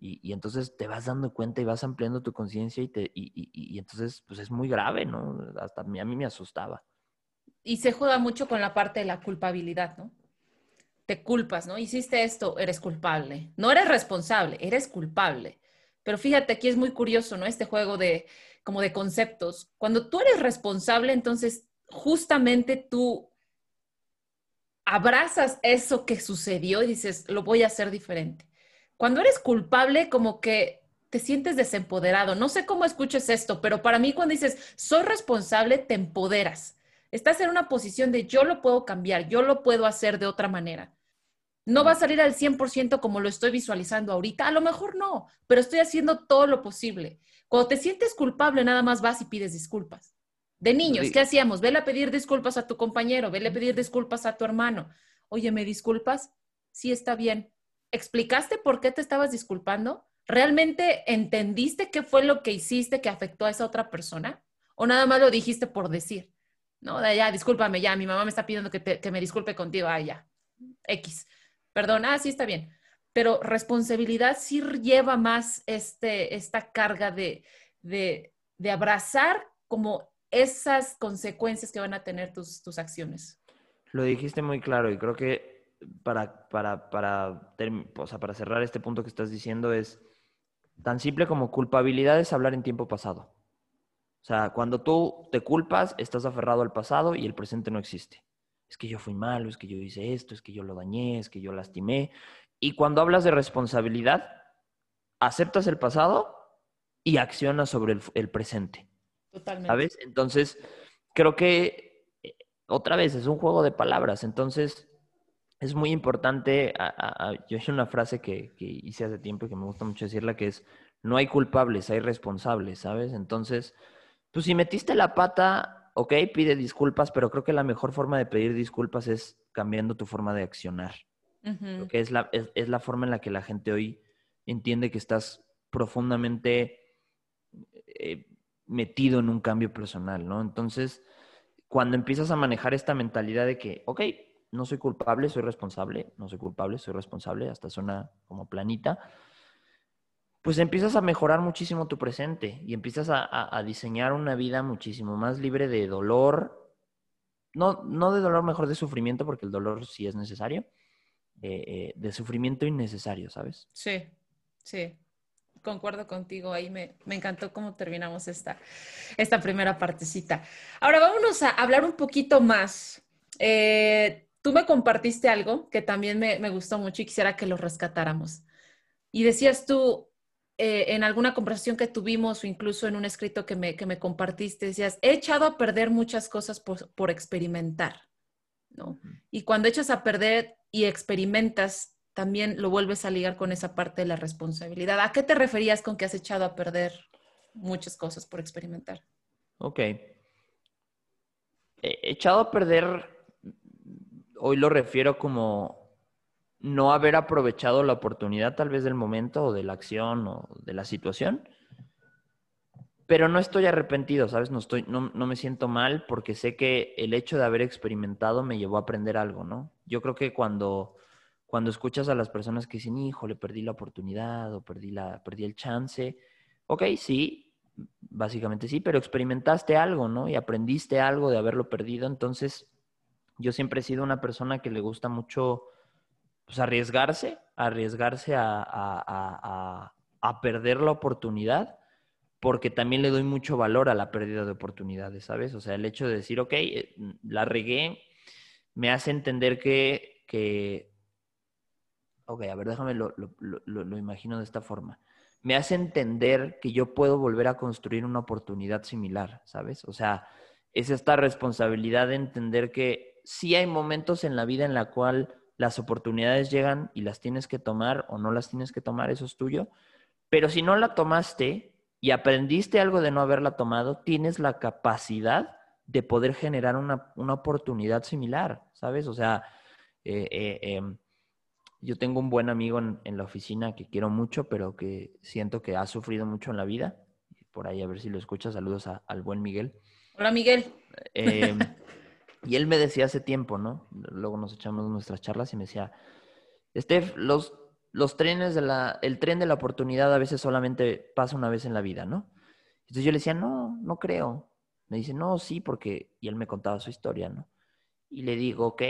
y, entonces te vas dando cuenta y vas ampliando tu conciencia y, te, y, entonces, pues es muy grave, ¿no? Hasta a mí, a mí me asustaba y se juega mucho con la parte de la culpabilidad, ¿no? Te culpas, ¿no? Hiciste esto, eres culpable. No eres responsable, eres culpable. Pero fíjate, aquí es muy curioso, ¿no? Este juego de como de conceptos. Cuando tú eres responsable, entonces justamente tú abrazas eso que sucedió y dices, lo voy a hacer diferente. Cuando eres culpable, como que te sientes desempoderado. No sé cómo escuches esto, pero para mí cuando dices, soy responsable, te empoderas. Estás en una posición de yo lo puedo cambiar, yo lo puedo hacer de otra manera. No va a salir al 100% como lo estoy visualizando ahorita, a lo mejor no, pero estoy haciendo todo lo posible. Cuando te sientes culpable, nada más vas y pides disculpas. De niños, ¿qué hacíamos? Vele a pedir disculpas a tu compañero, vele a pedir disculpas a tu hermano. Oye, ¿me disculpas? Sí, está bien. ¿Explicaste por qué te estabas disculpando? ¿Realmente entendiste qué fue lo que hiciste que afectó a esa otra persona? ¿O nada más lo dijiste por decir? ¿no? De ya, discúlpame, ya, mi mamá me está pidiendo que, me disculpe contigo, ah, ya, X. Perdón, ah, sí, está bien. Pero responsabilidad sí lleva más este, esta carga de, de, abrazar como esas consecuencias que van a tener tus, tus acciones. Lo dijiste muy claro y creo que para, para, para, o sea, para cerrar este punto que estás diciendo es tan simple como culpabilidad es hablar en tiempo pasado. O sea, cuando tú te culpas, estás aferrado al pasado y el presente no existe. Es que yo fui malo, es que yo hice esto, es que yo lo dañé, es que yo lastimé. Y cuando hablas de responsabilidad, aceptas el pasado y accionas sobre el, presente. Totalmente. ¿Sabes? Entonces, creo que eh, otra vez es un juego de palabras. Entonces, es muy importante, yo hice una frase que, que, hice hace tiempo y que me gusta mucho decirla, que es, no hay culpables, hay responsables, ¿sabes? Entonces, pues si metiste la pata, ok, pide disculpas, pero creo que la mejor forma de pedir disculpas es cambiando tu forma de accionar. Porque es la, es, la forma en la que la gente hoy entiende que estás profundamente eh, metido en un cambio personal, ¿no? Entonces, cuando empiezas a manejar esta mentalidad de que, ok, no soy culpable, soy responsable, no soy culpable, soy responsable, hasta suena como planita, pues empiezas a mejorar muchísimo tu presente y empiezas a, diseñar una vida muchísimo más libre de dolor, no, no de dolor, mejor de sufrimiento, porque el dolor sí es necesario, eh, eh, de sufrimiento innecesario, ¿sabes? Sí, sí concuerdo contigo, ahí me, encantó cómo terminamos esta, esta primera partecita. Ahora vámonos a hablar un poquito más. Eh, tú me compartiste algo que también me, gustó mucho y quisiera que lo rescatáramos. Y decías tú, eh, en alguna conversación que tuvimos o incluso en un escrito que me, que me compartiste, decías, he echado a perder muchas cosas por, por experimentar, ¿no? Y cuando echas a perder y experimentas, también lo vuelves a ligar con esa parte de la responsabilidad. ¿A qué te referías con que has echado a perder muchas cosas por experimentar? Ok. echado a perder, hoy lo refiero como no haber aprovechado la oportunidad tal vez del momento o de la acción o de la situación. Pero no estoy arrepentido, ¿sabes? No, estoy, no, no me siento mal porque sé que el hecho de haber experimentado me llevó a aprender algo, ¿no? Yo creo que cuando cuando escuchas a las personas que dicen, hijo, le perdí la oportunidad o perdí, la, perdí el chance, ok, sí, básicamente sí, pero experimentaste algo, ¿no? Y aprendiste algo de haberlo perdido. Entonces, yo siempre he sido una persona que le gusta mucho pues, arriesgarse, arriesgarse a, a, a, perder la oportunidad, porque también le doy mucho valor a la pérdida de oportunidades, ¿sabes? O sea, el hecho de decir, ok, eh, la regué, me hace entender que, que ok, a ver, déjame lo, imagino de esta forma. Me hace entender que yo puedo volver a construir una oportunidad similar, ¿sabes? O sea, es esta responsabilidad de entender que sí hay momentos en la vida en la cual las oportunidades llegan y las tienes que tomar o no las tienes que tomar, eso es tuyo. Pero si no la tomaste y aprendiste algo de no haberla tomado, tienes la capacidad de poder generar una, oportunidad similar, ¿sabes? O sea, eh, eh, em, yo tengo un buen amigo en, la oficina que quiero mucho, pero que siento que ha sufrido mucho en la vida. Por ahí a ver si lo escuchas. Saludos al buen Miguel. Hola, Miguel. Em, y él me decía hace tiempo, ¿no? Luego nos echamos nuestras charlas y me decía, Steph, los, los trenes de la, el tren de la oportunidad a veces solamente pasa una vez en la vida, ¿no? Entonces yo le decía, no, no creo. Me dice, no, sí, porque, y él me contaba su historia, ¿no? Y le digo, ok,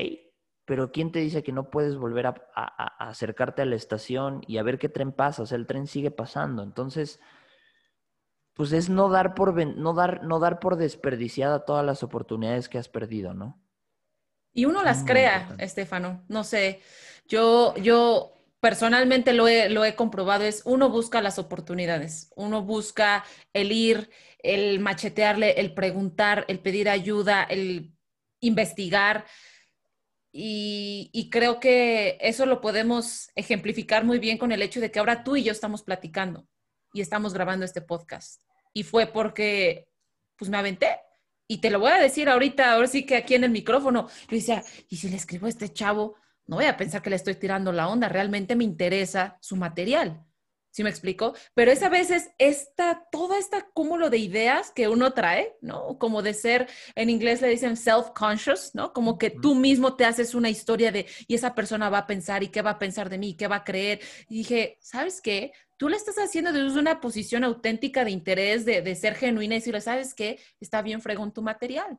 pero ¿quién te dice que no puedes volver a, acercarte a la estación y a ver qué tren pasa? O sea, el tren sigue pasando. Entonces, pues es no dar por, no dar, no dar por desperdiciada todas las oportunidades que has perdido, ¿no? Y uno las crea, Estefano. No sé, yo, yo personalmente lo he, lo he comprobado, es uno busca las oportunidades, uno busca el ir, el machetearle, el preguntar, el pedir ayuda, el investigar. Y, creo que eso lo podemos ejemplificar muy bien con el hecho de que ahora tú y yo estamos platicando y estamos grabando este podcast. Y fue porque, pues me aventé. Y te lo voy a decir ahorita, ahora sí que aquí en el micrófono. Yo decía, ¿y si le escribo a este chavo? No voy a pensar que le estoy tirando la onda, realmente me interesa su material. ¿Sí me explico? Pero es a veces esta, todo este cúmulo de ideas que uno trae, ¿no? Como de ser, en inglés le dicen self-conscious, ¿no? Como que tú mismo te haces una historia de, y esa persona va a pensar, y qué va a pensar de mí, qué va a creer. Y dije, ¿sabes qué? Tú le estás haciendo desde una posición auténtica de interés, de, ser genuina y decirle, ¿sabes qué? Está bien fregón tu material.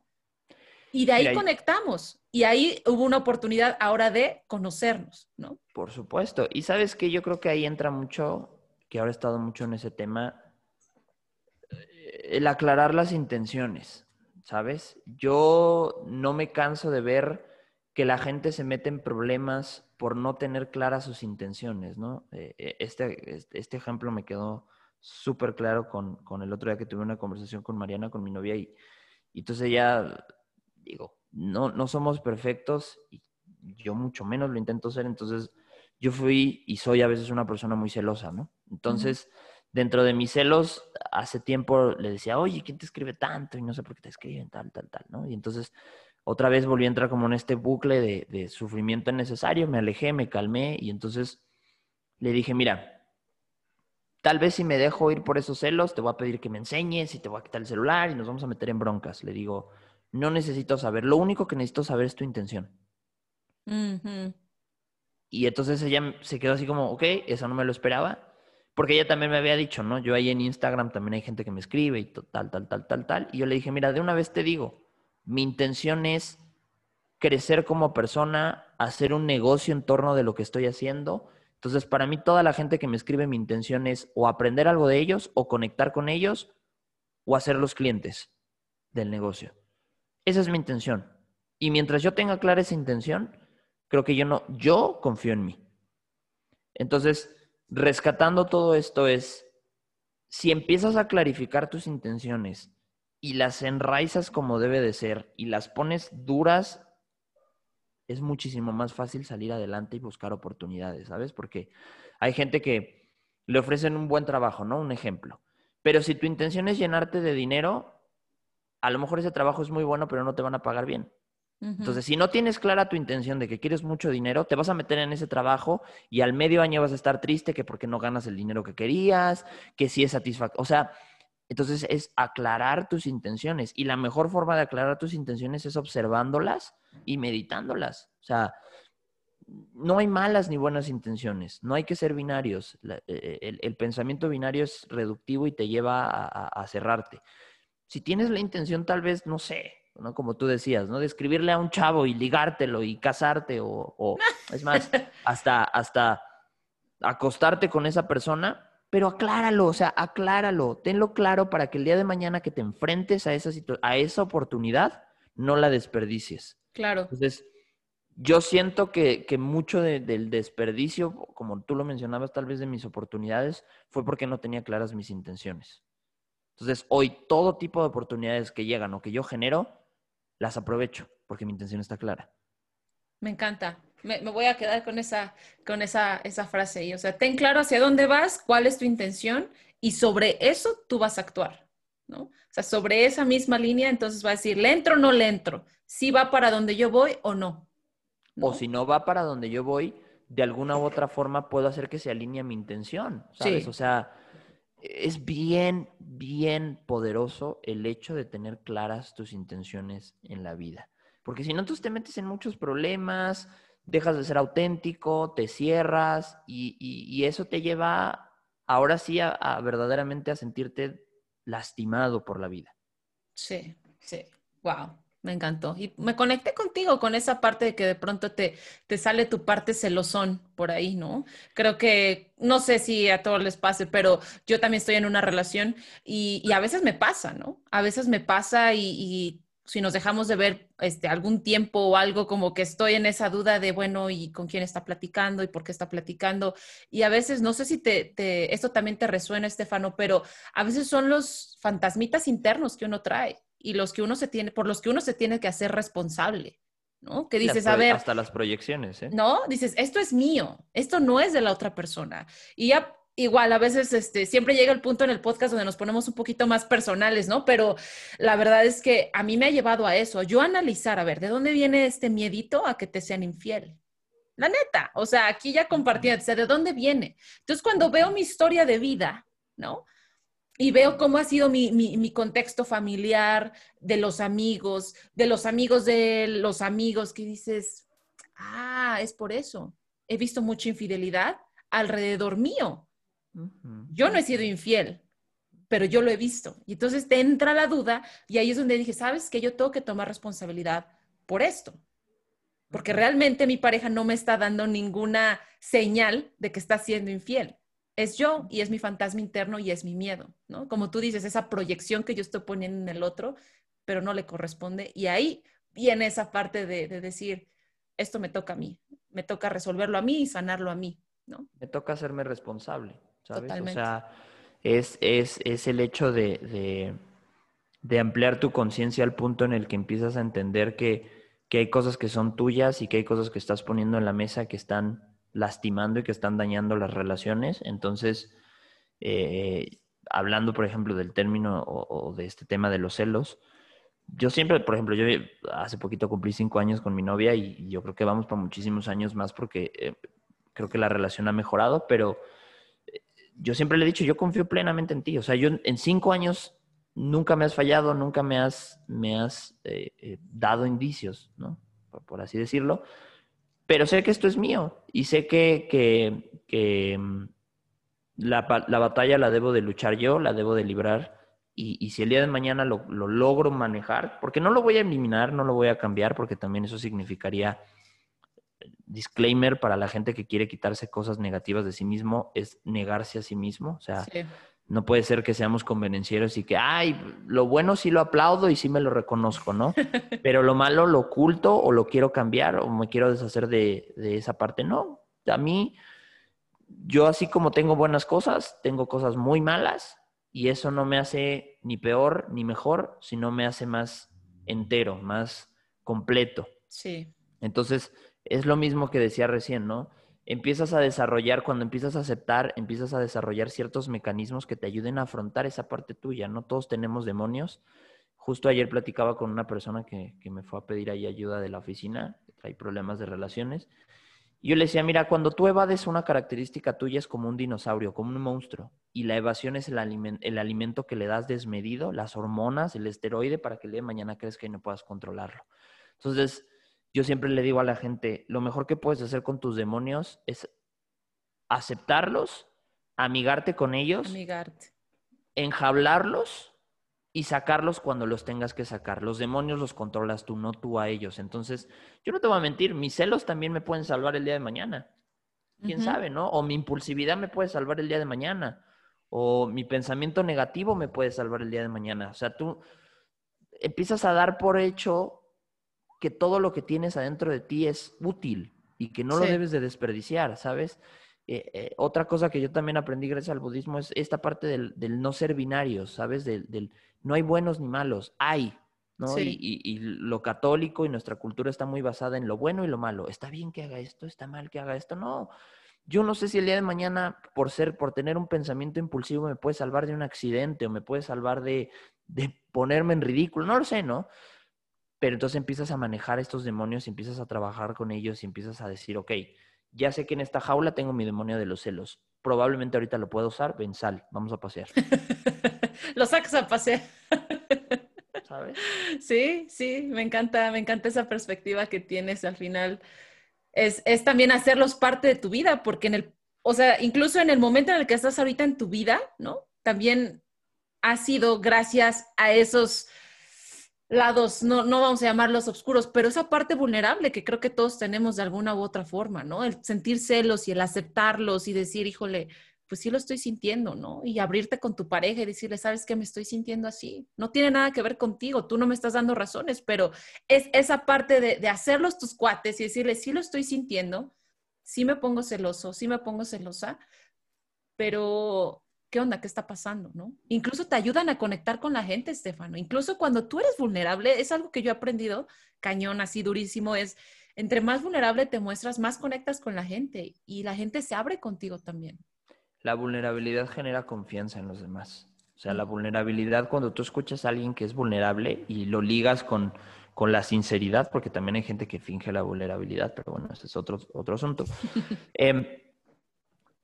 Y de ahí, conectamos. Y ahí hubo una oportunidad ahora de conocernos, ¿no? Por supuesto. Y sabes que yo creo que ahí entra mucho que ahora he estado mucho en ese tema, eh, el aclarar las intenciones, ¿sabes? Yo no me canso de ver que la gente se mete en problemas por no tener claras sus intenciones, ¿no? Eh, eh, este, este, este, ejemplo me quedó súper claro con, con, el otro día que tuve una conversación con Mariana, con mi novia, y, entonces ya digo, no, no somos perfectos y yo mucho menos lo intento ser, entonces yo fui y soy a veces una persona muy celosa, ¿no? Entonces, dentro de mis celos, hace tiempo le decía, oye, ¿quién te escribe tanto? Y no sé por qué te escriben, tal, tal, tal, ¿no? Y entonces, otra vez volví a entrar como en este bucle de, de sufrimiento innecesario, me alejé, me calmé y entonces le dije, mira, tal vez si me dejo ir por esos celos, te voy a pedir que me enseñes y te voy a quitar el celular y nos vamos a meter en broncas. Le digo, no necesito saber, lo único que necesito saber es tu intención. Y entonces ella se quedó así como, ok, eso no me lo esperaba, porque ella también me había dicho, ¿no? Yo ahí en Instagram también hay gente que me escribe y tal, tal, tal, tal, tal. Y yo le dije, mira, de una vez te digo, mi intención es crecer como persona, hacer un negocio en torno de lo que estoy haciendo. Entonces, para mí, toda la gente que me escribe, mi intención es o aprender algo de ellos, o conectar con ellos, o hacer los clientes del negocio. Esa es mi intención. Y mientras yo tenga clara esa intención, creo que yo no, yo confío en mí. Entonces, rescatando todo esto es, si empiezas a clarificar tus intenciones y las enraizas como debe de ser y las pones duras, es muchísimo más fácil salir adelante y buscar oportunidades, ¿sabes? Porque hay gente que le ofrecen un buen trabajo, ¿no? Un ejemplo. Pero si tu intención es llenarte de dinero, a lo mejor ese trabajo es muy bueno, pero no te van a pagar bien. Entonces, si no tienes clara tu intención de que quieres mucho dinero, te vas a meter en ese trabajo y al medio año vas a estar triste que porque no ganas el dinero que querías, que si es satisfactorio. O sea, entonces es aclarar tus intenciones. Y la mejor forma de aclarar tus intenciones es observándolas y meditándolas. O sea, no hay malas ni buenas intenciones. No hay que ser binarios. E, el, pensamiento binario es reductivo y te lleva a cerrarte. Si tienes la intención, tal vez, no sé, ¿no? Como tú decías, ¿no? De escribirle a un chavo y ligártelo y casarte o, es más, hasta, hasta acostarte con esa persona, pero acláralo, o sea, acláralo, tenlo claro para que el día de mañana que te enfrentes a esa, a esa oportunidad, no la desperdicies. Claro. Entonces, yo siento que, que mucho del desperdicio, como tú lo mencionabas, tal vez de mis oportunidades, fue porque no tenía claras mis intenciones. Entonces, hoy todo tipo de oportunidades que llegan o que yo genero, las aprovecho porque mi intención está clara. Me encanta. Me, voy a quedar con esa, con esa, esa frase. Y, o sea, ten claro hacia dónde vas, cuál es tu intención y sobre eso tú vas a actuar, ¿no? O sea, sobre esa misma línea, entonces va a decir, ¿le entro o no le entro? ¿Si va para donde yo voy o no? O si no va para donde yo voy, de alguna u otra forma puedo hacer que se alinee mi intención, ¿sabes? O sea, es bien, bien poderoso el hecho de tener claras tus intenciones en la vida. Porque si no, tú te metes en muchos problemas, dejas de ser auténtico, te cierras y, eso te lleva ahora sí a, verdaderamente a sentirte lastimado por la vida. Sí, sí. Wow. Me encantó. Y me conecté contigo con esa parte de que de pronto te, te sale tu parte celosón por ahí, ¿no? Creo que, no sé si a todos les pase, pero yo también estoy en una relación y, a veces me pasa, ¿no? A veces me pasa y, si nos dejamos de ver este, algún tiempo o algo, como que estoy en esa duda de, bueno, ¿y con quién está platicando y por qué está platicando? Y a veces, no sé si te, te, esto también te resuena, Estefano, pero a veces son los fantasmitas internos que uno trae y los que uno se tiene, por los que uno se tiene que hacer responsable, ¿no? Que dices, a ver. Hasta las proyecciones, ¿eh? No, dices, esto es mío, esto no es de la otra persona. Y ya igual a veces este, siempre llega el punto en el podcast donde nos ponemos un poquito más personales, ¿no? Pero la verdad es que a mí me ha llevado a eso, yo analizar, a ver, ¿de dónde viene este miedito a que te sean infiel? La neta, o sea, aquí ya compartí, o sea, ¿de dónde viene? Entonces, cuando veo mi historia de vida, ¿no? Y veo cómo ha sido mi, contexto familiar, de los amigos, de los amigos de los amigos, que dices, ah, es por eso. He visto mucha infidelidad alrededor mío. Yo no he sido infiel, pero yo lo he visto. Y entonces te entra la duda y ahí es donde dije, sabes que yo tengo que tomar responsabilidad por esto. Porque realmente mi pareja no me está dando ninguna señal de que está siendo infiel es yo y es mi fantasma interno y es mi miedo, ¿no? Como tú dices, esa proyección que yo estoy poniendo en el otro, pero no le corresponde. Y ahí viene esa parte de, decir, esto me toca a mí, me toca resolverlo a mí y sanarlo a mí, ¿no? Me toca hacerme responsable, ¿sabes? O sea, es, es, el hecho de, de ampliar tu conciencia al punto en el que empiezas a entender que que hay cosas que son tuyas y que hay cosas que estás poniendo en la mesa que están lastimando y que están dañando las relaciones. Entonces, eh, hablando, por ejemplo, del término o, de este tema de los celos, yo siempre, por ejemplo, yo hace poquito cumplí cinco años con mi novia y, yo creo que vamos para muchísimos años más porque eh, creo que la relación ha mejorado, pero eh, yo siempre le he dicho, yo confío plenamente en ti. O sea, yo en cinco años nunca me has fallado, nunca me has, me has dado indicios, ¿no? por así decirlo pero sé que esto es mío y sé que, que, mm, la, batalla la debo de luchar yo, la debo de librar. Y, si el día de mañana lo, logro manejar, porque no lo voy a eliminar, no lo voy a cambiar, porque también eso significaría disclaimer para la gente que quiere quitarse cosas negativas de sí mismo, es negarse a sí mismo. O sea, no puede ser que seamos convenencieros y que, ay, lo bueno sí lo aplaudo y sí me lo reconozco, ¿no? Pero lo malo lo oculto o lo quiero cambiar o me quiero deshacer de, esa parte. No, a mí, yo así como tengo buenas cosas, tengo cosas muy malas y eso no me hace ni peor ni mejor, sino me hace más entero, más completo. Sí. Entonces, es lo mismo que decía recién, ¿no? Empiezas a desarrollar, cuando empiezas a aceptar, empiezas a desarrollar ciertos mecanismos que te ayuden a afrontar esa parte tuya. No todos tenemos demonios. Justo ayer platicaba con una persona que, me fue a pedir ahí ayuda de la oficina, que trae problemas de relaciones. Yo le decía, mira, cuando tú evades una característica tuya es como un dinosaurio, como un monstruo. Y la evasión es el, el alimento que le das desmedido, las hormonas, el esteroide, para que el día mañana crezca y no puedas controlarlo. Entonces, yo siempre le digo a la gente, lo mejor que puedes hacer con tus demonios es aceptarlos, amigarte con ellos, amigarte. enjablarlos y sacarlos cuando los tengas que sacar. Los demonios los controlas tú, no tú a ellos. Entonces, yo no te voy a mentir, mis celos también me pueden salvar el día de mañana. ¿Quién sabe, no? O mi impulsividad me puede salvar el día de mañana. O mi pensamiento negativo me puede salvar el día de mañana. O sea, tú empiezas a dar por hecho que todo lo que tienes adentro de ti es útil y que no lo debes de desperdiciar, ¿sabes? Eh, eh, otra cosa que yo también aprendí gracias al budismo es esta parte del, no ser binario, ¿sabes? Del, no hay buenos ni malos, hay, ¿no? Y, lo católico y nuestra cultura está muy basada en lo bueno y lo malo. Está bien que haga esto, está mal que haga esto, no. Yo no sé si el día de mañana, por ser, por tener un pensamiento impulsivo, me puede salvar de un accidente o me puede salvar de, de ponerme en ridículo, no lo sé, ¿no? Pero entonces empiezas a manejar estos demonios y empiezas a trabajar con ellos y empiezas a decir, ok, ya sé que en esta jaula tengo mi demonio de los celos. Probablemente ahorita lo puedo usar, ven, sal, vamos a pasear. lo sacas a pasear. ¿Sabes? Sí, sí, me encanta, me encanta esa perspectiva que tienes al final. Es, es también hacerlos parte de tu vida, porque en el, o sea, incluso en el momento en el que estás ahorita en tu vida, ¿no? También ha sido gracias a esos lados, no, no vamos a llamarlos oscuros, pero esa parte vulnerable que creo que todos tenemos de alguna u otra forma, ¿no? El sentir celos y el aceptarlos y decir, híjole, pues sí lo estoy sintiendo, ¿no? Y abrirte con tu pareja y decirle, ¿sabes qué? Me estoy sintiendo así. No tiene nada que ver contigo, tú no me estás dando razones, pero es esa parte de, de hacerlos tus cuates y decirle, sí lo estoy sintiendo, sí me pongo celoso, sí me pongo celosa, pero ¿qué onda? ¿Qué está pasando? ¿No? Incluso te ayudan a conectar con la gente, Estefano. Incluso cuando tú eres vulnerable, es algo que yo he aprendido, cañón, así durísimo, es entre más vulnerable te muestras, más conectas con la gente y la gente se abre contigo también. La vulnerabilidad genera confianza en los demás. O sea, la vulnerabilidad, cuando tú escuchas a alguien que es vulnerable y lo ligas con, con la sinceridad, porque también hay gente que finge la vulnerabilidad, pero bueno, ese es otro, otro asunto. eh,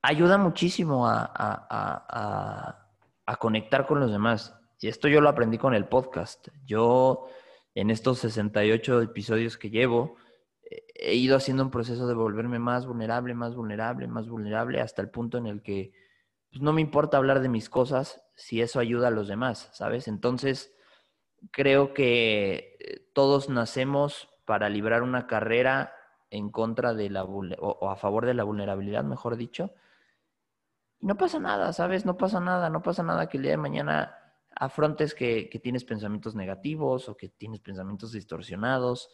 ayuda muchísimo a, conectar con los demás. Y esto yo lo aprendí con el podcast. Yo, en estos 68 episodios que llevo, he ido haciendo un proceso de volverme más vulnerable, más vulnerable, más vulnerable, hasta el punto en el que pues, no me importa hablar de mis cosas si eso ayuda a los demás, ¿sabes? Entonces, creo que eh, todos nacemos para librar una carrera en contra de la o a favor de la vulnerabilidad, mejor dicho, no pasa nada, ¿sabes? No pasa nada, no pasa nada que el día de mañana afrontes que, tienes pensamientos negativos o que tienes pensamientos distorsionados.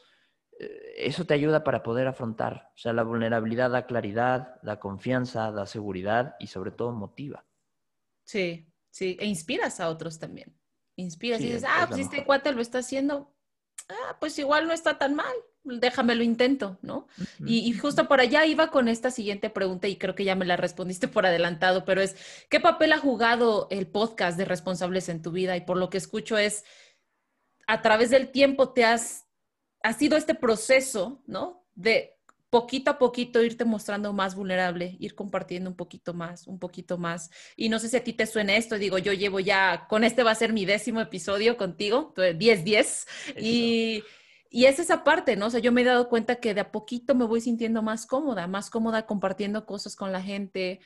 Eh, eso te ayuda para poder afrontar. O sea, la vulnerabilidad da claridad, da confianza, da seguridad y sobre todo motiva. Sí, sí, e inspiras a otros también. Inspiras y dices, ah, pues este cuate lo está haciendo, ah, pues igual no está tan mal, déjame lo intento, ¿no? y, justo por allá iba con esta siguiente pregunta y creo que ya me la respondiste por adelantado, pero es, ¿qué papel ha jugado el podcast de responsables en tu vida? Y por lo que escucho es, a través del tiempo te has, ha sido este proceso, ¿no? De poquito a poquito irte mostrando más vulnerable, ir compartiendo un poquito más, un poquito más. Y no sé si a ti te suena esto, digo, yo llevo ya, con este va a ser mi décimo episodio contigo, 10-10, y, y es esa parte, ¿no? O sea, yo me he dado cuenta que de a poquito me voy sintiendo más cómoda, más cómoda compartiendo cosas con la gente.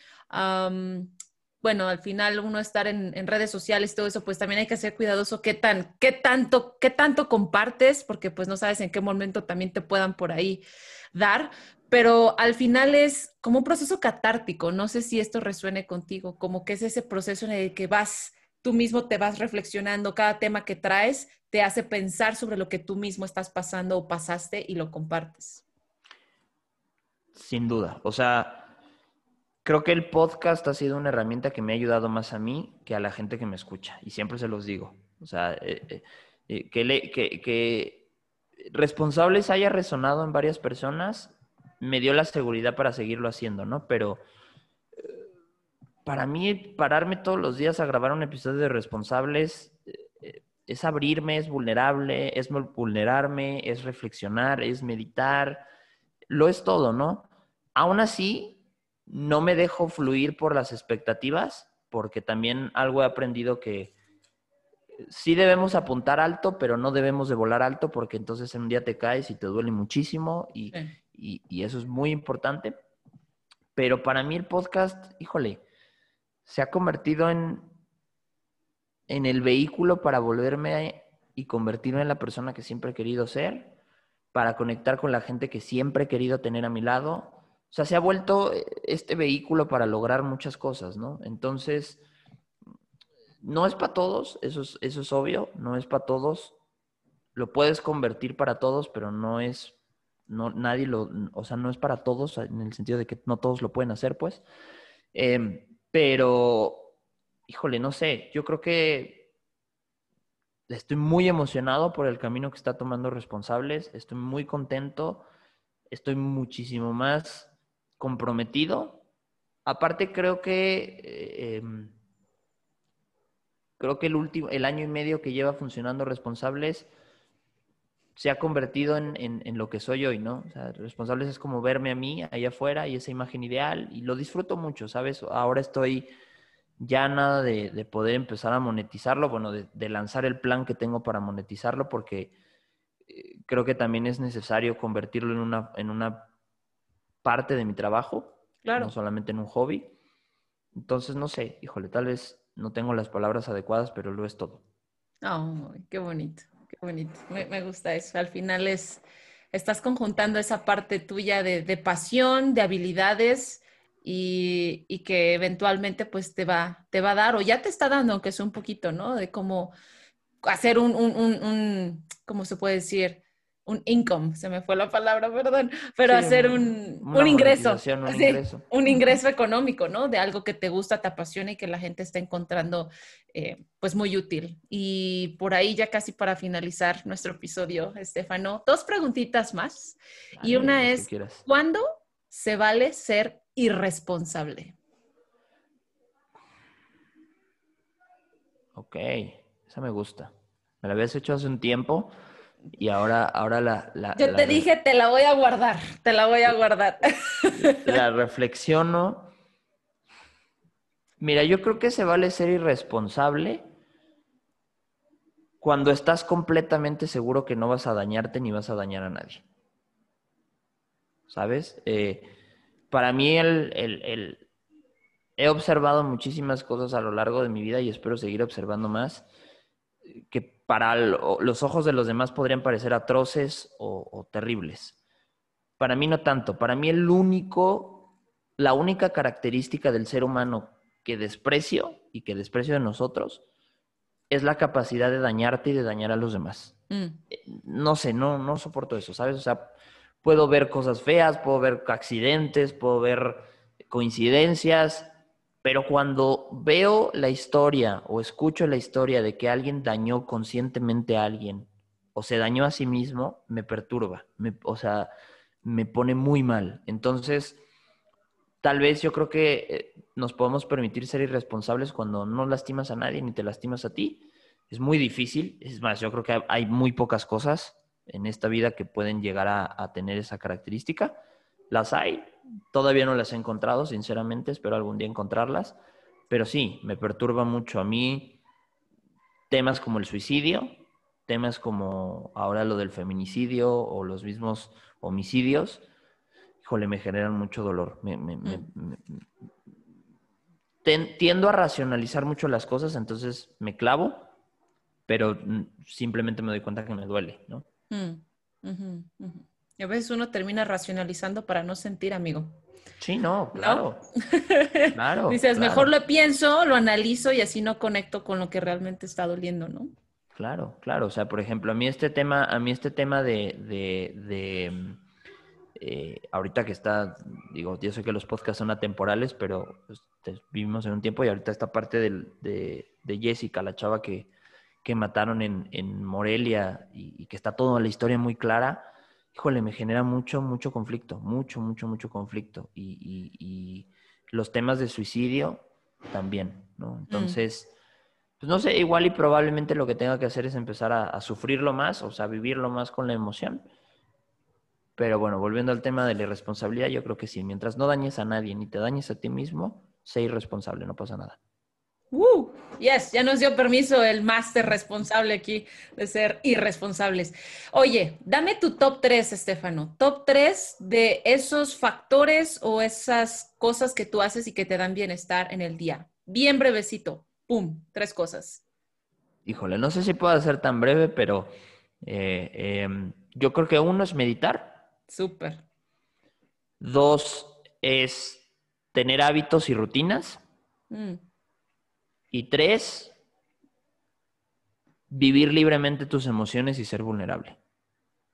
Bueno, al final uno estar en, redes sociales, todo eso, pues también hay que ser cuidadoso qué tan, qué tanto, qué tanto compartes, porque pues no sabes en qué momento también te puedan por ahí dar, pero al final es como un proceso catártico. No sé si esto resuene contigo, como que es ese proceso en el que vas, tú mismo te vas reflexionando, cada tema que traes te hace pensar sobre lo que tú mismo estás pasando o pasaste y lo compartes. Sin duda. O sea, creo que el podcast ha sido una herramienta que me ha ayudado más a mí que a la gente que me escucha. Y siempre se los digo. O sea, eh, eh, eh, que, que, que responsables haya resonado en varias personas, me dio la seguridad para seguirlo haciendo, ¿no? Pero para mí, pararme todos los días a grabar un episodio de responsables es abrirme, es vulnerable, es vulnerarme, es reflexionar, es meditar, lo es todo, ¿no? Aún así, no me dejo fluir por las expectativas, porque también algo he aprendido que sí debemos apuntar alto, pero no debemos de volar alto porque entonces en un día te caes y te duele muchísimo y, eso es muy importante. Pero para mí el podcast, híjole, se ha convertido en, en el vehículo para volverme y convertirme en la persona que siempre he querido ser, para conectar con la gente que siempre he querido tener a mi lado. O sea, se ha vuelto este vehículo para lograr muchas cosas, ¿no? Entonces no es para todos, eso es, eso es obvio, no es para todos. Lo puedes convertir para todos, pero no es, no, nadie lo, o sea, no es para todos en el sentido de que no todos lo pueden hacer, pues. Em, pero, híjole, no sé, yo creo que estoy muy emocionado por el camino que está tomando responsables, estoy muy contento, estoy muchísimo más comprometido. Aparte, creo que... Eh, em, creo que el último, el año y medio que lleva funcionando Responsables se ha convertido en, lo que soy hoy, ¿no? Responsables es como verme a mí allá afuera y esa imagen ideal y lo disfruto mucho, ¿sabes? Ahora estoy ya nada de, poder empezar a monetizarlo, bueno, de, lanzar el plan que tengo para monetizarlo porque eh, creo que también es necesario convertirlo en una, en una parte de mi trabajo, claro. no solamente en un hobby. Entonces, no sé, híjole, tal vez no tengo las palabras adecuadas, pero lo es todo. Oh, qué bonito, qué bonito. Me, gusta eso. Al final es, estás conjuntando esa parte tuya de, pasión, de habilidades y, que eventualmente pues te va, te va a dar o ya te está dando, aunque sea un poquito, ¿no? De cómo hacer un, un, un, un ¿cómo se puede decir? Un income, se me fue la palabra, perdón, pero hacer un, un ingreso, un, ingreso. un ingreso económico, ¿no? De algo que te gusta, te apasiona y que la gente está encontrando eh, pues muy útil. Y por ahí ya casi para finalizar nuestro episodio, Estefano, dos preguntitas más. y una es, ¿cuándo se vale ser irresponsable? Ok, esa me gusta. Me la habías hecho hace un tiempo y ahora, ahora la, la Yo te dije, te la voy a guardar, te la voy a guardar. La reflexiono. Mira, yo creo que se vale ser irresponsable cuando estás completamente seguro que no vas a dañarte ni vas a dañar a nadie. ¿Sabes? Eh, para mí el, el, he observado muchísimas cosas a lo largo de mi vida y espero seguir observando más que para los ojos de los demás podrían parecer atroces o, terribles. Para mí no tanto. Para mí el único, la única característica del ser humano que desprecio y que desprecio de nosotros es la capacidad de dañarte y de dañar a los demás. Mm. Eh, no sé, no, no soporto eso, ¿sabes? O sea, puedo ver cosas feas, puedo ver accidentes, puedo ver coincidencias, pero cuando veo la historia o escucho la historia de que alguien dañó conscientemente a alguien o se dañó a sí mismo, me perturba, o sea, me pone muy mal. Entonces, tal vez yo creo que eh, nos podemos permitir ser irresponsables cuando no lastimas a nadie ni te lastimas a ti. Es muy difícil, es más, yo creo que hay muy pocas cosas en esta vida que pueden llegar a, tener esa característica. Las hay, todavía no las he encontrado, sinceramente, espero algún día encontrarlas, pero sí, me perturba mucho a mí temas como el suicidio, temas como ahora lo del feminicidio o los mismos homicidios, híjole, me generan mucho dolor. Mm. tiendo a racionalizar mucho las cosas, entonces me clavo, pero simplemente me doy cuenta que me duele, ¿no? Mm, y a veces uno termina racionalizando para no sentir, amigo. Sí, no, claro. claro Dices, mejor lo pienso, lo analizo y así no conecto con lo que realmente está doliendo, ¿no? Claro, claro. O sea, por ejemplo, a mí este tema, a mí este tema de, de, eh, ahorita que está, digo, yo sé que los podcasts son atemporales, pero pues, vivimos en un tiempo y ahorita esta parte de, de Jessica, la chava que, que mataron en, Morelia y, que está toda la historia muy clara, híjole, me genera mucho, mucho conflicto, mucho, mucho, mucho conflicto. Y, los temas de suicidio también, ¿no? Mm. Entonces, pues no sé, igual y probablemente lo que tenga que hacer es empezar a, a sufrirlo más, o sea, vivirlo más con la emoción. Pero bueno, volviendo al tema de la irresponsabilidad, yo creo que sí, mientras no dañes a nadie ni te dañes a ti mismo, sé irresponsable, no pasa nada. Uh, yes, ya nos dio permiso el máster responsable aquí de ser irresponsables. Oye, dame tu top 3, Estefano. Top 3 de esos factores o esas cosas que tú haces y que te dan bienestar en el día. Bien brevecito. Pum, tres cosas. Híjole, no sé si puedo ser tan breve, pero eh, em, yo creo que uno es meditar. Súper. Dos es tener hábitos y rutinas. Mm. Y tres, vivir libremente tus emociones y ser vulnerable.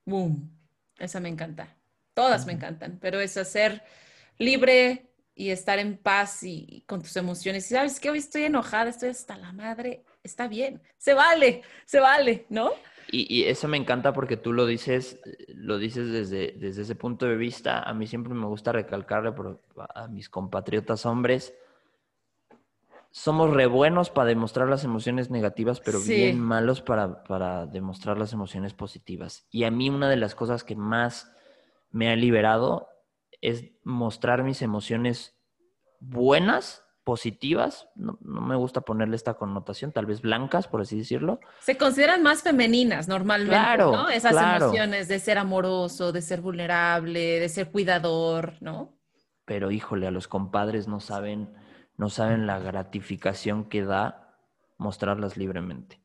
Boom. Esa me encanta. Todas me encantan, pero es ser libre y estar en paz y, con tus emociones. Y sabes que hoy estoy enojada, estoy hasta la madre, está bien, se vale, se vale, ¿no? Y, eso me encanta porque tú lo dices, lo dices desde, desde ese punto de vista. A mí siempre me gusta recalcarle a mis compatriotas hombres somos re buenos para demostrar las emociones negativas, pero bien malos para, para, demostrar las emociones positivas. Y a mí una de las cosas que más me ha liberado es mostrar mis emociones buenas, positivas. No, me gusta ponerle esta connotación, tal vez blancas, por así decirlo. Se consideran más femeninas normalmente, claro, ¿no? Esas emociones de ser amoroso, de ser vulnerable, de ser cuidador, ¿no? Pero híjole, a los compadres no saben no saben la gratificación que da mostrarlas libremente.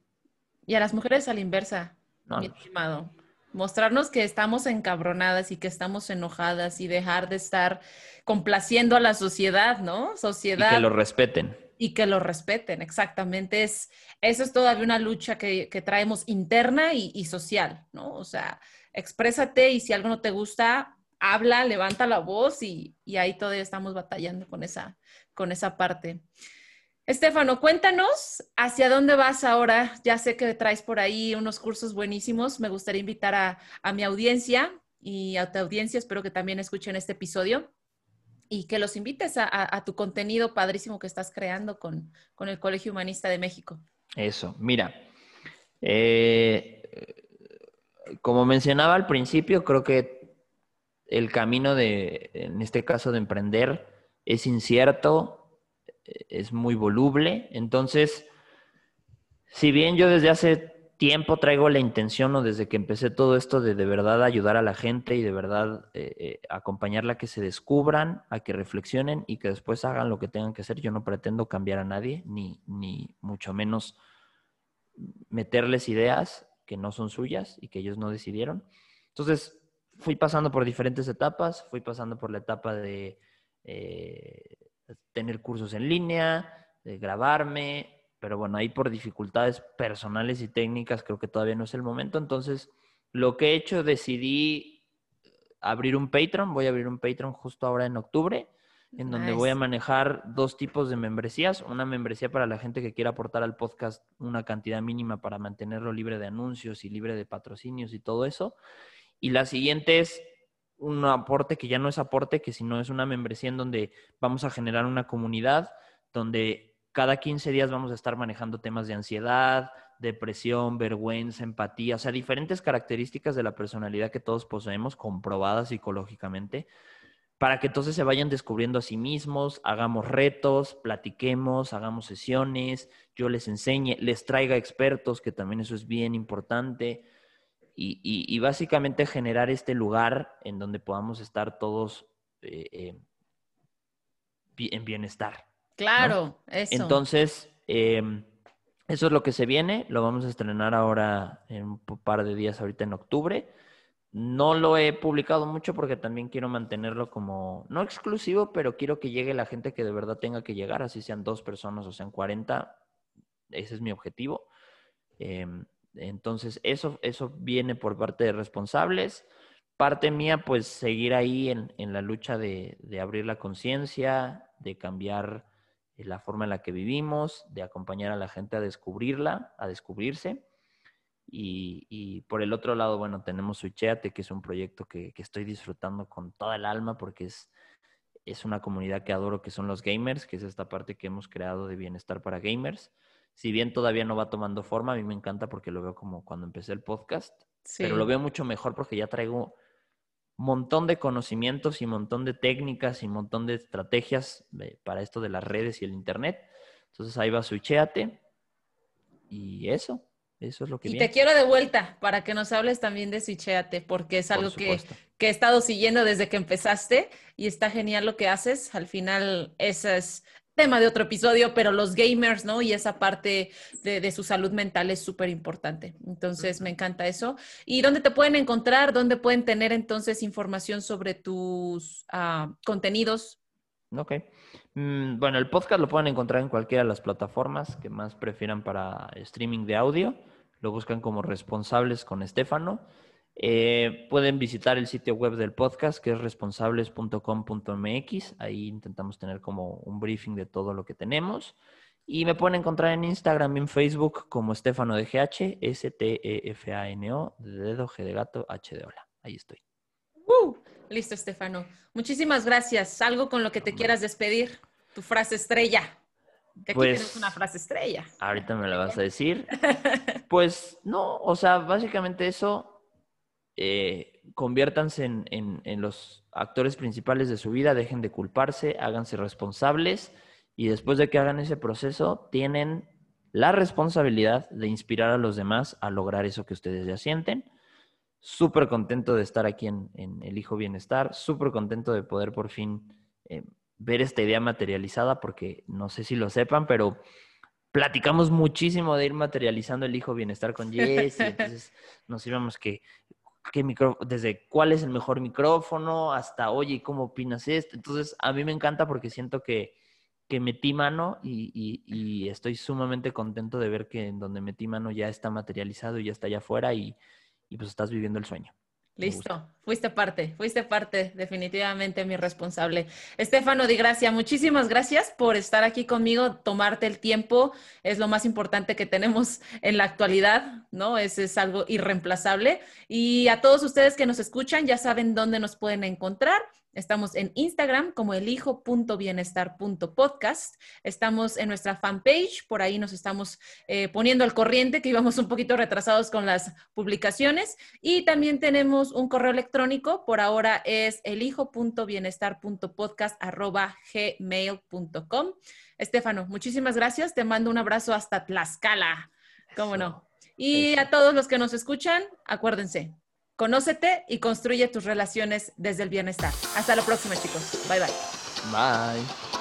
Y a las mujeres a la inversa, mi estimado. Mostrarnos que estamos encabronadas y que estamos enojadas y dejar de estar complaciendo a la sociedad, ¿no? Sociedad. Y que lo respeten. Y que lo respeten, exactamente. Es, eso es todavía una lucha que, traemos interna y, y, social, ¿no? O sea, exprésate y si algo no te gusta, habla, levanta la voz y, ahí todavía estamos batallando con esa, con esa parte. Estefano, cuéntanos hacia dónde vas ahora. Ya sé que traes por ahí unos cursos buenísimos. Me gustaría invitar a, mi audiencia y a tu audiencia, espero que también escuchen este episodio y que los invites a, tu contenido padrísimo que estás creando con, el Colegio Humanista de México. Eso, mira, eh, como mencionaba al principio, creo que el camino de, en este caso, de emprender es incierto, es muy voluble. Entonces, si bien yo desde hace tiempo traigo la intención o desde que empecé todo esto de de verdad ayudar a la gente y de verdad eh, eh, acompañarla a que se descubran, a que reflexionen y que después hagan lo que tengan que hacer. Yo no pretendo cambiar a nadie, ni, ni mucho menos meterles ideas que no son suyas y que ellos no decidieron. Entonces, fui pasando por diferentes etapas, fui pasando por la etapa de eh, tener cursos en línea, de grabarme, pero bueno, ahí por dificultades personales y técnicas creo que todavía no es el momento. Entonces, lo que he hecho, decidí abrir un Patreon, voy a abrir un Patreon justo ahora en octubre, en donde voy a manejar dos tipos de membresías. Una membresía para la gente que quiera aportar al podcast una cantidad mínima para mantenerlo libre de anuncios y libre de patrocinios y todo eso. Y la siguiente es un aporte que ya no es aporte, que sino es una membresía en donde vamos a generar una comunidad donde cada 15 días vamos a estar manejando temas de ansiedad, depresión, vergüenza, empatía, o sea, diferentes características de la personalidad que todos poseemos, comprobadas psicológicamente, para que entonces se vayan descubriendo a sí mismos, hagamos retos, platiquemos, hagamos sesiones, yo les enseñe, les traiga expertos, que también eso es bien importante, y, básicamente generar este lugar en donde podamos estar todos eh, eh, en bienestar. Claro, eso. Entonces, em, eso es lo que se viene, lo vamos a estrenar ahora en un par de días, ahorita en octubre. No lo he publicado mucho porque también quiero mantenerlo como, no exclusivo, pero quiero que llegue la gente que de verdad tenga que llegar, así sean dos personas o sean 40. Ese es mi objetivo. Em, entonces, eso, eso viene por parte de responsables. Parte mía, pues seguir ahí en, la lucha de, de abrir la conciencia, de cambiar la forma en la que vivimos, de acompañar a la gente a descubrirla, a descubrirse. Y, por el otro lado, bueno, tenemos Switcheate, que es un proyecto que, estoy disfrutando con toda el alma porque es, es una comunidad que adoro, que son los gamers, que es esta parte que hemos creado de bienestar para gamers. Si bien todavía no va tomando forma, a mí me encanta porque lo veo como cuando empecé el podcast, pero lo veo mucho mejor porque ya traigo montón de conocimientos y montón de técnicas y montón de estrategias para esto de las redes y el Internet. Entonces ahí va Switcheate y eso. Eso es lo que Y te quiero de vuelta para que nos hables también de Switcheate, porque es algo que, que, he estado siguiendo desde que empezaste y está genial lo que haces. Al final, ese es tema de otro episodio, pero los gamers, ¿no? Y esa parte de, su salud mental es súper importante. Entonces, me encanta eso. ¿Y dónde te pueden encontrar? ¿Dónde pueden tener entonces información sobre tus ah, contenidos? Ok. Mm, bueno, el podcast lo pueden encontrar en cualquiera de las plataformas que más prefieran para streaming de audio. Lo buscan como responsables con Estefano. Eh, pueden visitar el sitio web del podcast que es responsables.com.mx. Ahí intentamos tener como un briefing de todo lo que tenemos. Y me pueden encontrar en Instagram y en Facebook como Estefano de GH, S-T-E-F-A-N-O, de dedo, G de gato, H de hola. Ahí estoy. Uh, listo, Estefano. Muchísimas gracias. ¿Algo con lo que te quieras despedir? Tu frase estrella. Que aquí pues, tienes una frase estrella. Ahorita me la vas a decir. pues no, o sea, básicamente eso, eh, conviértanse en, en, los actores principales de su vida, dejen de culparse, háganse responsables y después de que hagan ese proceso, tienen la responsabilidad de inspirar a los demás a lograr eso que ustedes ya sienten. Súper contento de estar aquí en, El Hijo Bienestar, súper contento de poder por fin eh, ver esta idea materializada, porque no sé si lo sepan, pero platicamos muchísimo de ir materializando El Hijo Bienestar con Jess, y entonces nos íbamos que, micro, desde cuál es el mejor micrófono hasta, oye, ¿cómo opinas esto? Entonces, a mí me encanta porque siento que, que metí mano y, y, estoy sumamente contento de ver que en donde metí mano ya está materializado y ya está allá afuera y y pues estás viviendo el sueño. Listo, fuiste parte, fuiste parte, definitivamente mi responsable. Estefano Di Gracia, muchísimas gracias por estar aquí conmigo, tomarte el tiempo, es lo más importante que tenemos en la actualidad, ¿no? Es, es algo irreemplazable. Y a todos ustedes que nos escuchan, ya saben dónde nos pueden encontrar. Estamos en Instagram como elijo.bienestar.podcast. Estamos en nuestra fanpage, por ahí nos estamos eh, poniendo al corriente, que íbamos un poquito retrasados con las publicaciones. Y también tenemos un correo electrónico, por ahora es elijo.bienestar.podcast.gmail.com. Estefano, muchísimas gracias. Te mando un abrazo hasta Tlaxcala. ¿Cómo no? Y a todos los que nos escuchan, acuérdense, Conócete y construye tus relaciones desde el bienestar. Hasta la próxima, chicos. Bye bye. Bye.